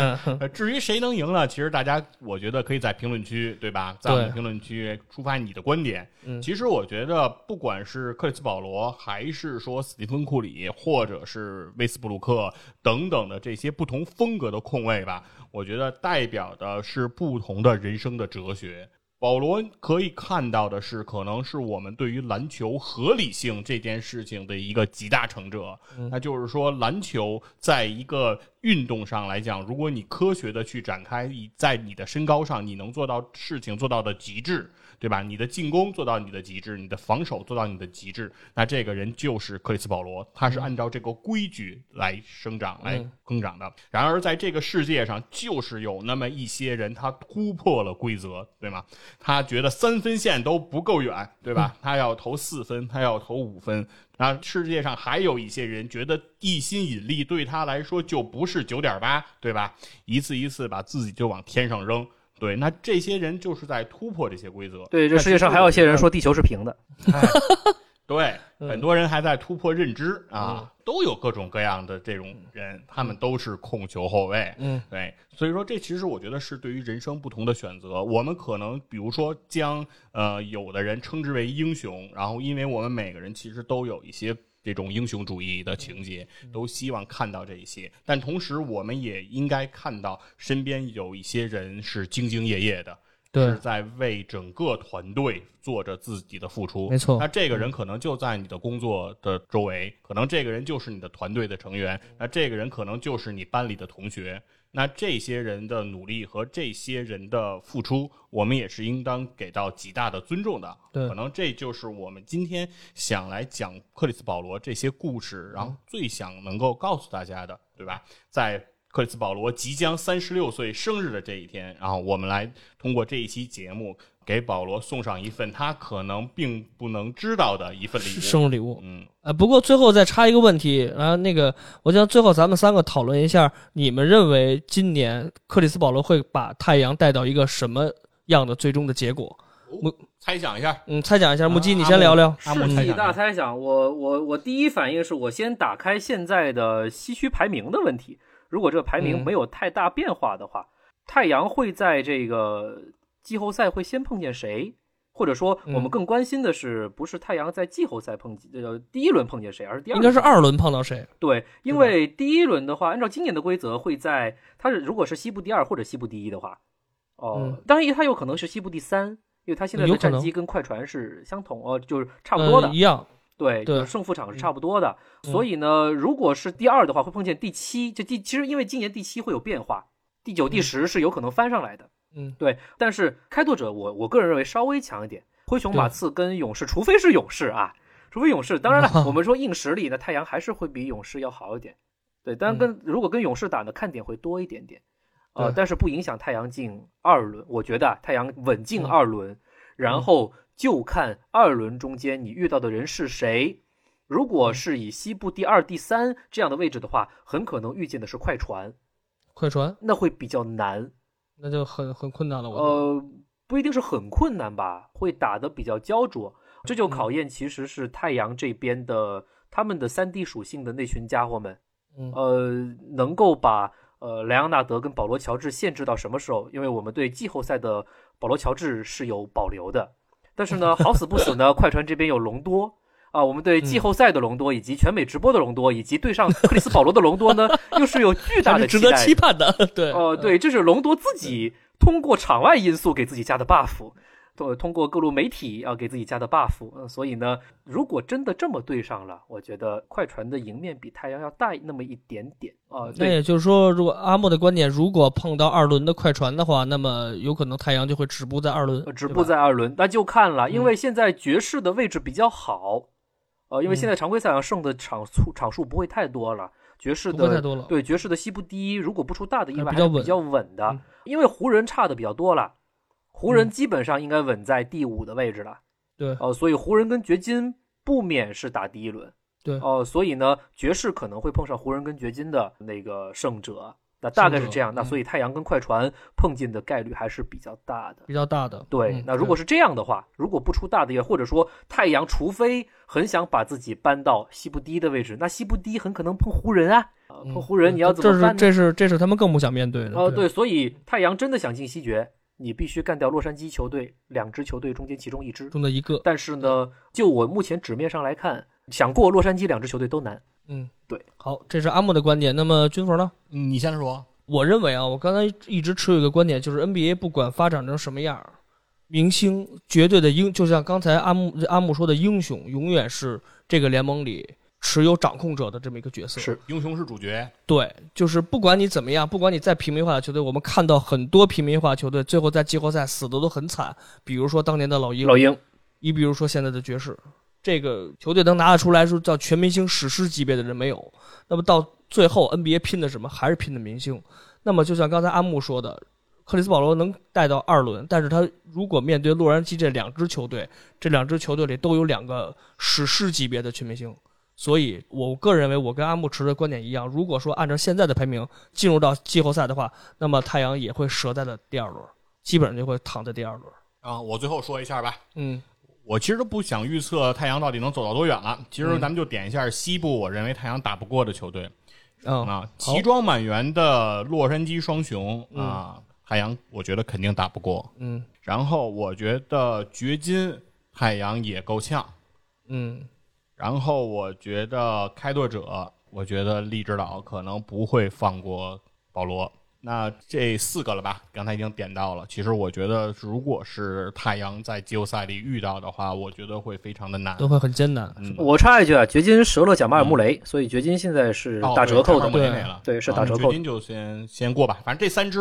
至于谁能赢呢？其实大家，我觉得可以在评论区，对吧？在我们评论区抒发你的观点。嗯其实我觉得，不管是克里斯保罗，还是说斯蒂芬库里，或者是威斯布鲁克等等的这些不同风格的控卫吧，我觉得代表的是不同的人生的哲学。保罗可以看到的是，可能是我们对于篮球合理性这件事情的一个集大成者。那就是说，篮球在一个运动上来讲，如果你科学的去展开，以在你的身高上，你能做到事情做到的极致，对吧？你的进攻做到你的极致，你的防守做到你的极致，那这个人就是克里斯保罗，他是按照这个规矩来生长、来增长的。然而，在这个世界上，就是有那么一些人，他突破了规则，对吗？他觉得三分线都不够远，对吧？他要投四分，他要投五分。那世界上还有一些人觉得地心引力对他来说就不是九点八，对吧？一次一次把自己就往天上扔。对，那这些人就是在突破这些规则。对，这世界上还有一些人说地球是平的。对，嗯很多人还在突破认知啊，都有各种各样的这种人，他们都是控球后卫。嗯，对，所以说这其实我觉得是对于人生不同的选择。我们可能比如说将呃有的人称之为英雄，然后因为我们每个人其实都有一些。这种英雄主义的情节，都希望看到这一些，但同时我们也应该看到身边有一些人是兢兢业业的，对是在为整个团队做着自己的付出。没错那这个人可能就在你的工作的周围，可能这个人就是你的团队的成员，那这个人可能就是你班里的同学。那这些人的努力和这些人的付出，我们也是应当给到极大的尊重的。对可能这就是我们今天想来讲克里斯保罗这些故事，然后最想能够告诉大家的，对吧？在克里斯保罗即将三十六岁生日的这一天，然后我们来通过这一期节目，给保罗送上一份他可能并不能知道的一份礼物。生日礼物。嗯，呃，不过最后再插一个问题，然后那个，我想最后咱们三个讨论一下，你们认为今年克里斯保罗会把太阳带到一个什么样的最终的结果？猜想一下，嗯，猜想一下，木基，啊你先聊聊。世纪大猜想我我我第一反应是我先打开现在的西区排名的问题。如果这个排名嗯没有太大变化的话，太阳会在这个季后赛会先碰见谁？或者说，我们嗯更关心的是，不是太阳在季后赛碰呃第一轮碰见谁，而是第二应该是二轮碰到谁？对，因为第一轮的话，按照今年的规则，会在它是如果是西部第二或者西部第一的话，哦、嗯当然它有可能是西部第三，因为它现在的有战绩跟快船是相同，哦、就是差不多的，呃一样。对，对就是胜负场是差不多的。嗯所以呢，如果是第二的话，会碰见第七，就第其实因为今年第七会有变化，第九、第嗯十是有可能翻上来的。嗯，对，但是开拓者我我个人认为稍微强一点，灰熊、马刺跟勇士，除非是勇士啊，除非勇士。当然了，嗯我们说硬实力，那太阳还是会比勇士要好一点。对，当然跟、如果跟勇士打呢，看点会多一点点。呃，但是不影响太阳进二轮。我觉得啊太阳稳进嗯二轮，然后就看二轮中间你遇到的人是谁。如嗯果是以西部第二、第三这样的位置的话，很可能遇见的是快船，快船那会比较难。那就很很困难了。我呃，不一定是很困难吧，会打得比较焦灼。这就嗯考验其实是太阳这边的他们的三 D 属性的那群家伙们，嗯呃，能够把呃莱昂纳德跟保罗乔治限制到什么时候？因为我们对季后赛的保罗乔治是有保留的，但是呢，好死不死呢，快船这边有隆多。啊，我们对季后赛的隆多，以及全美直播的隆多，以及对上克里斯保罗的隆多呢，又是有巨大的值得的期盼的。对，哦，对，这是隆多自己通过场外因素给自己加的 buff，通通过各路媒体啊给自己加的 buff，嗯，所以呢，如果真的这么对上了，我觉得快船的赢面比太阳要大那么一点点啊。那对，也就是说，如果阿莫的观点，如果碰到二轮的快船的话，那么有可能太阳就会止步在二轮呃，止步在二轮，那就看了，因嗯。为现在爵士的位置比较好，呃，因为现在常规赛上胜的场数场数不会太多了，爵士的不会太多了。对爵士的西部第一，如果不出大的意外，还比较稳还是比较稳的嗯，因为湖人差的比较多了，湖人嗯基本上应该稳在第五的位置了。对，呃，所以湖人跟掘金不免是打第一轮。对哦、所以呢，爵士可能会碰上湖人跟掘金的那个胜者，那大概是这样。那所以太阳跟快船碰进的概率还是比较大的。比较大的。对，嗯那如果是这样的话，如果不出大的意外，或者说太阳除非很想把自己搬到西部第一的位置，那西部第一很可能碰湖人啊，碰湖人你要怎么这是办？这是这是他们更不想面对的。哦，对，所以太阳真的想进西决，你必须干掉洛杉矶球队两支球队中间其中一支。中的一个，但是呢，就我目前纸面上来看，想过洛杉矶两支球队都难。嗯，对。好，这是阿木的观点。那么军佛呢？嗯你先说。我认为啊，我刚才一直持有一个观点，就是 NBA 不管发展成什么样，明星绝对的英，就像刚才阿木阿木说的，英雄永远是这个联盟里持有掌控者的这么一个角色。是英雄是主角，对，就是不管你怎么样，不管你再平民化的球队，我们看到很多平民化球队最后在季后赛死的都很惨，比如说当年的老鹰，老鹰，你比如说现在的爵士，这个球队能拿得出来说叫全明星史诗级别的人没有。那么到最后 NBA 拼的什么？还是拼的明星。那么就像刚才阿木说的，克里斯保罗能带到二轮，但是他如果面对洛杉矶这两支球队，这两支球队里都有两个史诗级别的全明星。所以，我个人认为，我跟阿木持的观点一样。如果说按照现在的排名进入到季后赛的话，那么太阳也会折在了第二轮，基本上就会躺在第二轮。啊，我最后说一下吧。嗯我其实都不想预测太阳到底能走到多远了。其实嗯咱们就点一下西部，我认为太阳打不过的球队嗯、啊，齐装满员的洛杉矶双雄嗯啊，太阳我觉得肯定打不过。嗯然后我觉得掘金、太阳也够呛。嗯然后我觉得开拓者，我觉得利指导可能不会放过保罗。那这四个了吧？刚才已经点到了。其实我觉得，如果是太阳在季后赛里遇到的话，我觉得会非常的难。都会很艰难。嗯，我插一句啊，掘金折了贾马尔穆雷，所以掘金现在是哦打折扣的。对了，对是啊打折扣掘金就先先过吧。反正这三支，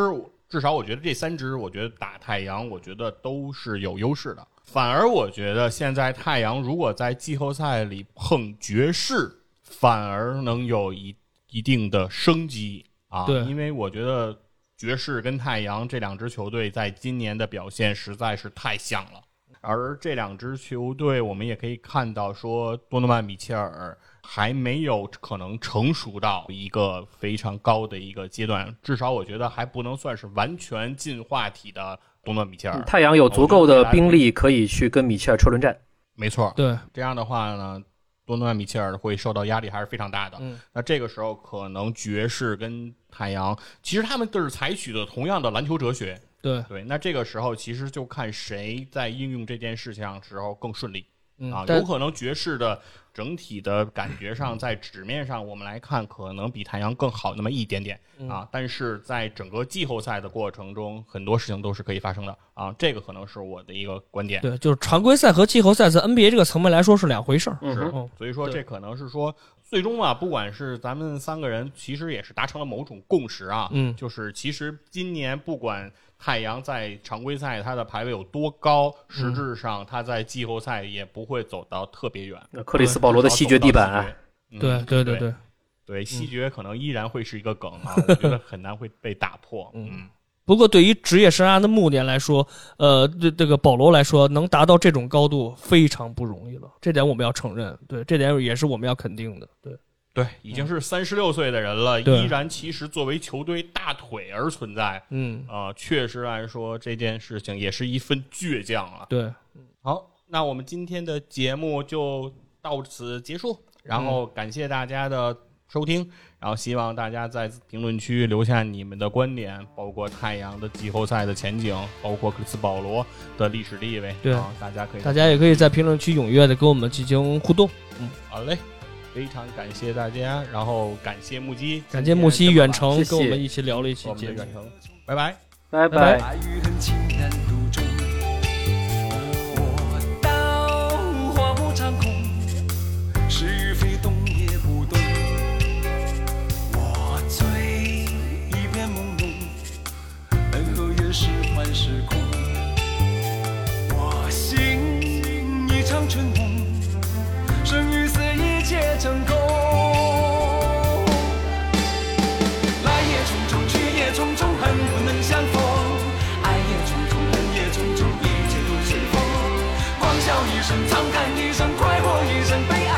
至少我觉得这三支，我觉得打太阳，我觉得都是有优势的。反而我觉得现在太阳如果在季后赛里碰爵士，反而能有一一定的生机啊。对因为我觉得爵士跟太阳这两支球队在今年的表现实在是太像了。而这两支球队，我们也可以看到，说多诺曼·米切尔还没有可能成熟到一个非常高的一个阶段，至少我觉得还不能算是完全进化体的多诺米切尔。嗯太阳有足够的兵力可以去跟米切尔车轮战。没错，对，这样的话呢，多诺万·米切尔会受到压力还是非常大的。嗯那这个时候，可能爵士跟太阳，其实他们都是采取的同样的篮球哲学。对，对，那这个时候其实就看谁在应用这件事情上时候更顺利。啊，有可能爵士的整体的感觉上，在纸面上我们来看，可能比太阳更好那么一点点嗯啊。但是在整个季后赛的过程中，很多事情都是可以发生的啊。这个可能是我的一个观点。对，就是常规赛和季后赛在 NBA 这个层面来说是两回事儿。嗯哼，嗯，所以说，这可能是说，最终啊，不管是咱们三个人，其实也是达成了某种共识啊。嗯就是其实今年不管太阳在常规赛它的排位有多高，实质上他在季后赛也不会走到特别远。那克里斯保罗的西决地板啊，嗯对对对对对。对，西决可能依然会是一个梗啊，我觉得很难会被打破。嗯，不过对于职业生涯的暮年来说，呃，这这个保罗来说，能达到这种高度非常不容易了，这点我们要承认。对，这点也是我们要肯定的。对，对，已经是三十六岁的人了，对依然其实作为球队大腿而存在。嗯，啊、确实来说，这件事情也是一份倔强啊。对，好，那我们今天的节目就到此结束，然后感谢大家的收听，然后希望大家在评论区留下你们的观点，包括太阳的季后赛的前景，包括克里斯保罗的历史地位，对啊，大家可以大家也可以在评论区踊跃的跟我们进行互动。嗯好嘞。非常感谢大家，然后感谢木鸡，感谢木鸡远程谢谢跟我们一起聊了一期我们节目。的远程，拜拜。拜拜也成空。来也匆匆，去也匆匆，恨不能相逢。爱也匆匆，恨也匆匆，一切都随风。狂笑一声，长叹一声，快活一生，悲哀。